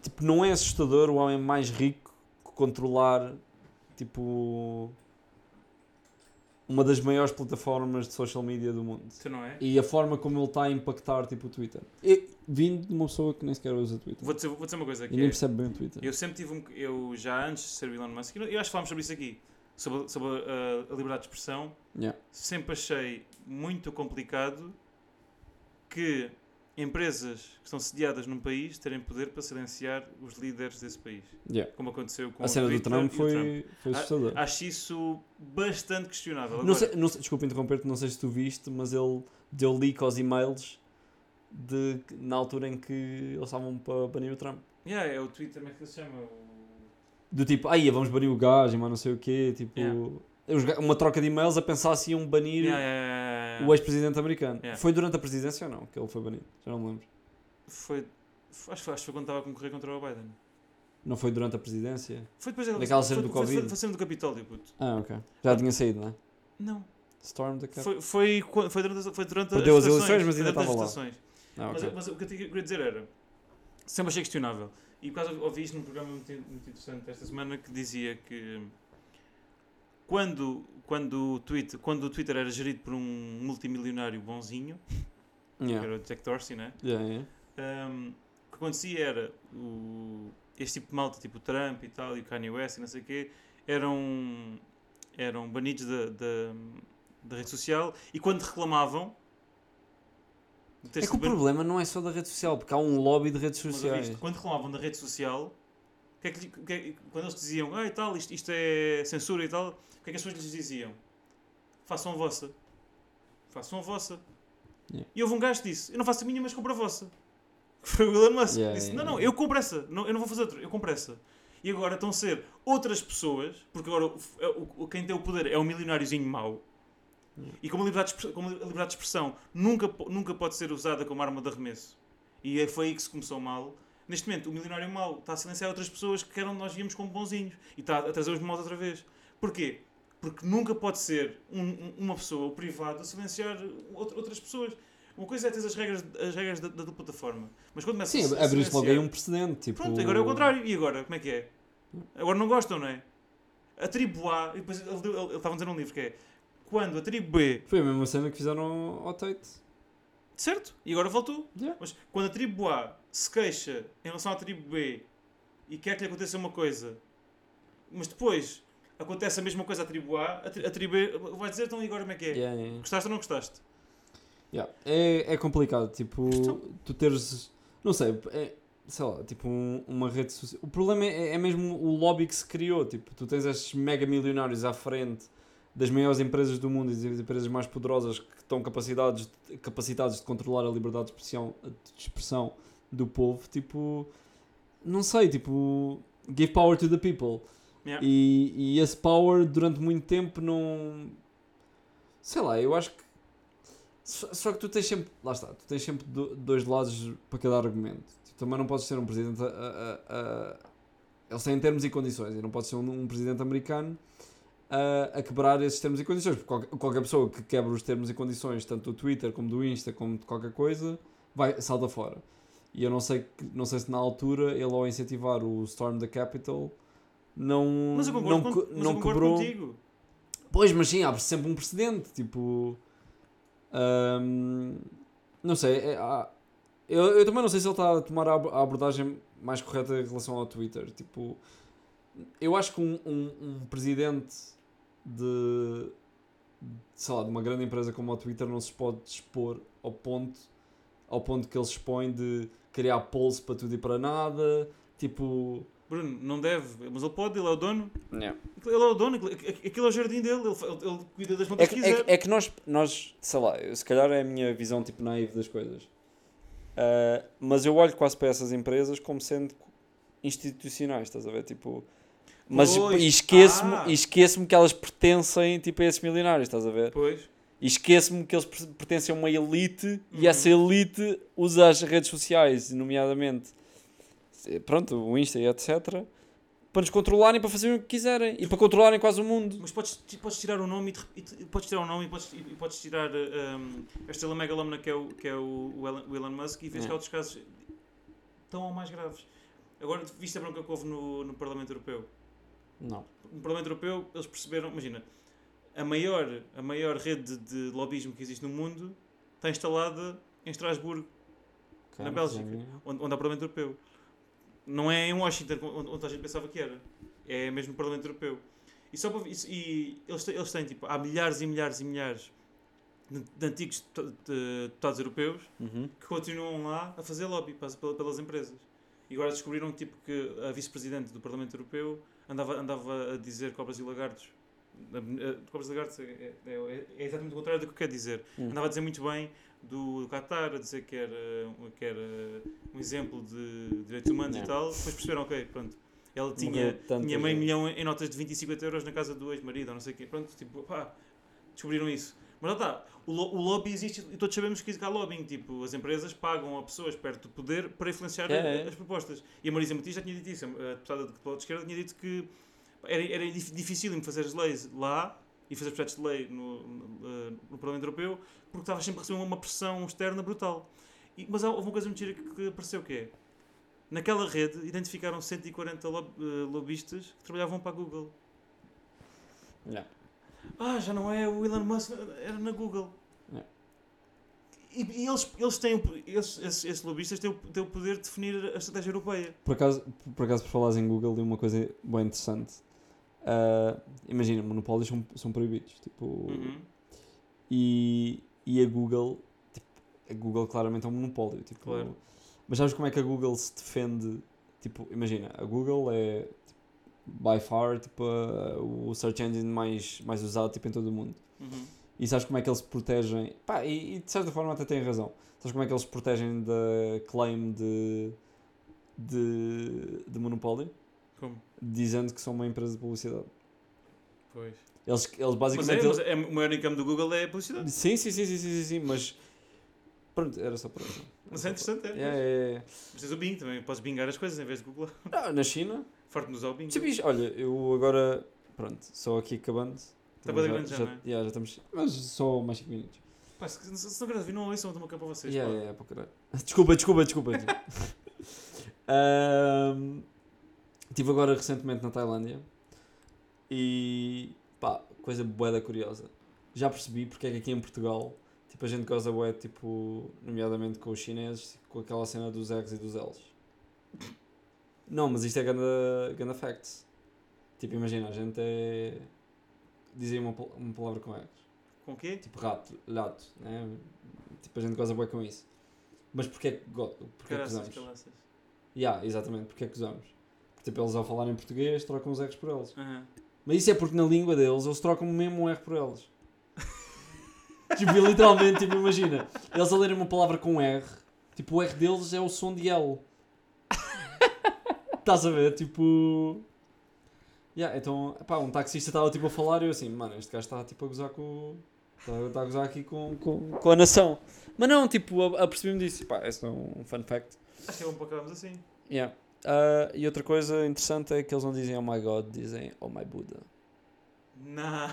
tipo, não é assustador o homem mais rico controlar, tipo, uma das maiores plataformas de social media do mundo? Tu não é? E a forma como ele está a impactar tipo, o Twitter. E, vindo de uma pessoa que nem sequer usa Twitter. Vou dizer, vou dizer uma coisa E que nem é, percebe bem o Twitter. eu sempre tive um, eu já antes de ser o Elon Musk, eu acho que falámos sobre isso aqui, sobre, sobre a, a liberdade de expressão, Yeah. sempre achei muito complicado que empresas que estão sediadas num país terem poder para silenciar os líderes desse país, Yeah. como aconteceu com A cena do Trump foi, foi Ah, assustador. Acho isso bastante questionável. Não Agora, sei, não sei, desculpa interromper-te, não sei se tu viste, mas ele deu leak aos e-mails de, na altura em que eles estavam para banir o Trump. yeah, é o Twitter, como é que ele se chama? Do tipo, aí vamos banir o gajo, mas não sei o quê. Tipo, Yeah. uma troca de e-mails a pensar se iam banir Yeah, yeah, o ex-presidente americano. Yeah. Foi durante a presidência ou não que ele foi banido? Já não me lembro. Foi. Acho, que foi- acho que foi quando estava a concorrer contra o Biden. Não foi durante a presidência? Foi depois da Daquela cena do foi- Covid? Foi, foi do Capitólio, puto. Ah, ok. Já tinha saído, não é? Não. Storm the Cap. Foi, foi, foi durante, as- foi durante Perdeu as votações, eleições, mas ainda as estava lá. Ah, Mas, ok. mas o que eu queria dizer era, sempre achei questionável. E por causa ouvi isto num programa muito, muito interessante esta semana que dizia que quando, quando, o Twitter, quando o Twitter era gerido por um multimilionário bonzinho, que Yeah. era o Jack Dorsey, né? Yeah, yeah. Um, o que acontecia era o, este tipo de malta, tipo o Trump e tal, e o Kanye West e não sei o quê, eram, eram banidos da, da, da rede social e quando reclamavam. É que o ban- problema não é só da rede social, porque há um lobby de redes sociais. quando reclamavam da rede social, que é que, é que- quando eles diziam ah, e tal, isto, isto é censura e tal, o que é que as pessoas lhes diziam? Façam a vossa. Façam a vossa. Yeah. E houve um gajo que disse: Eu não faço a minha, mas compro a vossa. Que <laughs> foi o Elon Musk. Yeah, disse: Não, não, eu compro essa. Não, eu não vou fazer outra, eu compro essa. E agora estão a ser outras pessoas, porque agora o, o- o- quem tem o poder é o milionáriozinho mau. E como a liberdade, de como a liberdade de expressão nunca, nunca pode ser usada como arma de arremesso. E é- foi aí que se começou mal. Neste momento, o milionário mau está a silenciar outras pessoas que eram nós víamos como bonzinhos. E está a trazer os maus outra vez. Porquê? Porque nunca pode ser um- um- uma pessoa, o privado, a silenciar outra- outras pessoas. Uma coisa é ter as regras, as regras da, da tua plataforma. Mas quando começa Sim, a, a abriste logo aí um precedente. Tipo... Pronto, agora é o contrário. E agora? Como é que é? Agora não gostam, não é? A tribo A, e depois ele, deu- ele, ele estava a dizer um livro que é quando a tribo B, Foi a mesma cena que fizeram ao Tate. certo? E agora voltou. Yeah. Mas quando a tribo A se queixa em relação à tribo B e quer que lhe aconteça uma coisa, mas depois acontece a mesma coisa à tribo A, a, tri- a tribo B vai dizer então agora como é que é? Yeah, yeah. Gostaste ou não gostaste? Yeah. É, é complicado, tipo, Então- tu teres, não sei, é, sei lá, tipo, um- uma rede social. O problema é, é mesmo o lobby que se criou, tipo, tu tens estes mega milionários à frente das maiores empresas do mundo e das empresas mais poderosas que estão capacitados, capacitados de controlar a liberdade de expressão, de expressão do povo, tipo, não sei, tipo, give power to the people. Yeah. E, e esse power durante muito tempo não. Sei lá, eu acho que. Só, só que tu tens sempre. Lá está, tu tens sempre do- dois lados para cada argumento. Tu também não podes ser um presidente. A, a, a- eles têm termos e condições. E não podes ser um, um presidente americano a, a quebrar esses termos e condições. Porque qualquer, qualquer pessoa que quebra os termos e condições, tanto do Twitter como do Insta, como de qualquer coisa, vai, salta fora. E eu não sei, não sei se na altura ele, ao incentivar o Storm the Capital, não, Mas eu concordo, não, com, co- mas não eu quebrou. contigo. Pois, mas sim, abre-se sempre um precedente. Tipo. ahm, não sei. é- há- eu, eu também não sei se ele está a tomar a a abordagem mais correta em relação ao Twitter. Tipo. Eu acho que um, um, um presidente de. sei lá, de uma grande empresa como o Twitter não se pode expor ao ponto. Ao ponto que ele se expõe de criar polls para tudo e para nada. Tipo. Bruno, não deve, mas ele pode, ele é o dono. Yeah. Ele é o dono, aquilo- é o jardim dele, ele, ele- cuida das É plantas que, que é, quiser. que- é que nós, nós, sei lá, se calhar é a minha visão tipo naive das coisas. Ah, mas eu olho quase para essas empresas como sendo institucionais, estás a ver? Tipo, mas e esqueço-me ah. e esqueço-me que elas pertencem tipo, a esses milionários, estás a ver? Pois. E esqueço-me que eles per- pertencem a uma elite e Uhum. essa elite usa as redes sociais, nomeadamente pronto, o Insta e etc. Para nos controlarem, para fazerem o que quiserem e para controlarem quase o mundo. Mas podes, podes tirar o nome e, e podes tirar o nome e podes, e podes tirar um, a estrela megalómana que é o, que é o, o Elon, o Elon Musk e vês É. que há outros casos tão ou mais graves. Agora, viste a bronca que houve no, no Parlamento Europeu? Não. No Parlamento Europeu, eles perceberam, imagina, a maior, a maior rede de lobbyismo que existe no mundo está instalada em Estrasburgo, na Bélgica, onde, onde há o Parlamento Europeu. Não é em Washington, onde, a gente pensava que era. É mesmo no Parlamento Europeu. E, só para, e eles, eles têm, tipo, há milhares e milhares e milhares de, antigos deputados europeus Uhum. que continuam lá a fazer lobby pelas empresas. E agora descobriram tipo, que a vice-presidente do Parlamento Europeu andava, andava a dizer cobras e lagartos. A- Cobras lagartos é, é- é- é exatamente o contrário do que quer dizer. Hum. Andava a dizer muito bem do Qatar, a dizer que era, que era um exemplo de direitos humanos Não. e tal. Depois perceberam, ok, pronto. Ela tinha, tinha meio milhão em notas de 20 e 50 euros na casa do ex-marido, ou não sei o quê. Pronto, tipo, pá, descobriram isso. Mas lá está, o, lo- o lobby existe e todos sabemos que há lobbying. Tipo, as empresas pagam a pessoas perto do poder para influenciar É, é. as propostas. E a Marisa Matias já tinha dito isso. A deputada de de esquerda tinha dito que era, era dif- difícil fazer as leis lá e fazer projetos de lei no, no, no Parlamento Europeu porque estavas sempre a receber uma pressão externa brutal. E- mas houve uma coisa mentira que, que apareceu que é naquela rede identificaram 140 lob, eh, lobistas que trabalhavam para a Google. Yeah. Ah, já não é o Elon Musk, era na Google. E, e eles, eles têm, eles, esses, esses lobistas têm o, têm o poder de definir a estratégia europeia. Por acaso, por acaso, por falares em Google, li uma coisa bem interessante. Ah, imagina, monopólios são, são proibidos. Tipo, Uhum. e, e a Google, tipo, a Google claramente é um monopólio. Tipo, Claro. Mas sabes como é que a Google se defende? Tipo, imagina, a Google é tipo, by far tipo, a- o search engine mais, mais usado tipo, em todo o mundo. Uhum. E sabes como é que eles se protegem? Pá, e, e de certa forma até têm razão. Sabes como é que eles se protegem da claim de, de, de monopólio? Como? Dizendo que são uma empresa de publicidade. Pois. Eles, eles Mas, basicamente. é, mas é, o maior income do Google é a publicidade. Sim, sim, sim, sim, sim, sim, sim, mas. Pronto, era só isso. Mas é interessante, é. É, é, é. Mas tens o Bing também, podes bingar as coisas em vez de Google. Ah, na China, Forte nos ao Bing. Sabias? Olha, eu agora, pronto, só aqui acabando. Está bem grande já, não é? já, já estamos. Mas só mais 5 minutos. Pá, se, se, se não queres ouvir, não ouçam, estou-me a para vocês. Yeah, pá. yeah, yeah, para caralho. <laughs> Desculpa, desculpa, desculpa. <laughs> Ahm, Estive agora recentemente na Tailândia e pá, coisa boeda curiosa. Já percebi porque é que aqui em Portugal tipo, a gente goza bué, tipo, nomeadamente com os chineses, com aquela cena dos R's e dos L's. Não, mas isto é ganda, ganda facts. Tipo, imagina, a gente é. Dizia uma, uma palavra com R's. Com o quê? Tipo rato, lato, né? Tipo, a gente goza bué com isso. Mas porquê é que, porquê é que Caraças, usamos? calaças. Yeah, exatamente, porque é que usamos? Tipo, eles ao falarem português trocam os R's por eles. Aham. Mas isso é porque na língua deles eles trocam mesmo um R por eles. <laughs> tipo, literalmente, tipo, imagina, eles a lerem uma palavra com R, tipo, o R deles é o som de L. <laughs> Estás a ver? Tipo. Yeah, então, pá, um taxista estava tipo a falar e eu assim, mano, este gajo está tipo a gozar com. Está está a gozar aqui com, com, com a nação. Mas não, tipo, a- apercebi-me disso. Pá, esse é um fun fact. Acho que é bom para acabarmos assim. Yeah. Ah, e outra coisa interessante é que eles não dizem oh my god, dizem oh my Buddha. Não.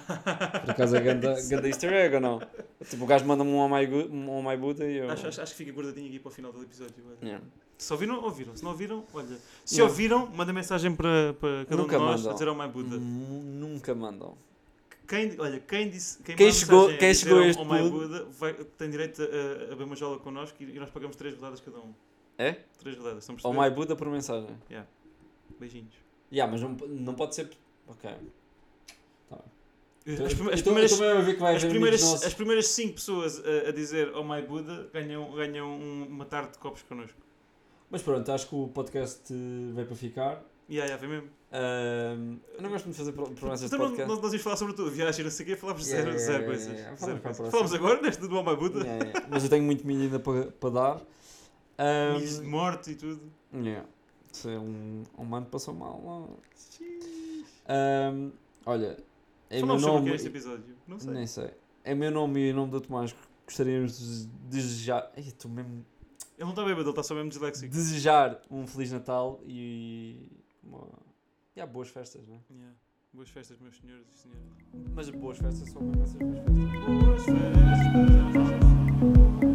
Por acaso é ganda, <laughs> ganda easter egg ou não? Tipo, o gajo manda-me um oh my, um oh my Buddha e eu. Acho, acho, acho que fica guardadinho aqui para o final do episódio. Yeah. Se ouviram, ouviram. Se não ouviram, olha. Se ouviram, manda mensagem para, para cada Nunca um de nós mandam. a dizer ao My Buda. Nu- Nunca mandam. Quem, olha, quem disse. Quem, Quem chegou- a quem chegou a ao- este ao My Buda vai, tem direito a, a beber uma jola connosco e, e nós pagamos três rodadas cada um. É? Três rodadas, estão perceber? my Buddha por mensagem. Beijinhos. Yeah, mas não, não pode ser. Ok. As, prime- as primeiras, as, as cinco pessoas a, a dizer Oh My Buda ganham, ganham um- uma tarde de copos connosco. Mas pronto, acho que o podcast veio para ficar. Yeah, yeah, vem mesmo. Ahm, eu não gosto de fazer pro- promessas de Então, não, podcast. nós, nós íamos falar sobre tudo, viagem, não sei o quê, falámos Yeah, zero, yeah, zero yeah, coisas. yeah, yeah. Zero a coisas. próxima. Falamos agora neste do Oh My Buda. Yeah, yeah. Mas eu tenho muito ainda para, para dar. Um, Miss de morte e tudo. Yeah. É um, um mano passou mal. Um, olha, é meu é nome. É este episódio? Não sei. Nem sei. É meu nome e o nome do Tomás gostaríamos de desejar. Estou mesmo. Ele não está bêbado, ele está só mesmo disléxico. Desejar um Feliz Natal e. Uma... E há boas festas, não é? Yeah. Boas festas, meus senhores e senhoras. Mas boas festas são mesmo essas. Boas festas! Boas festas.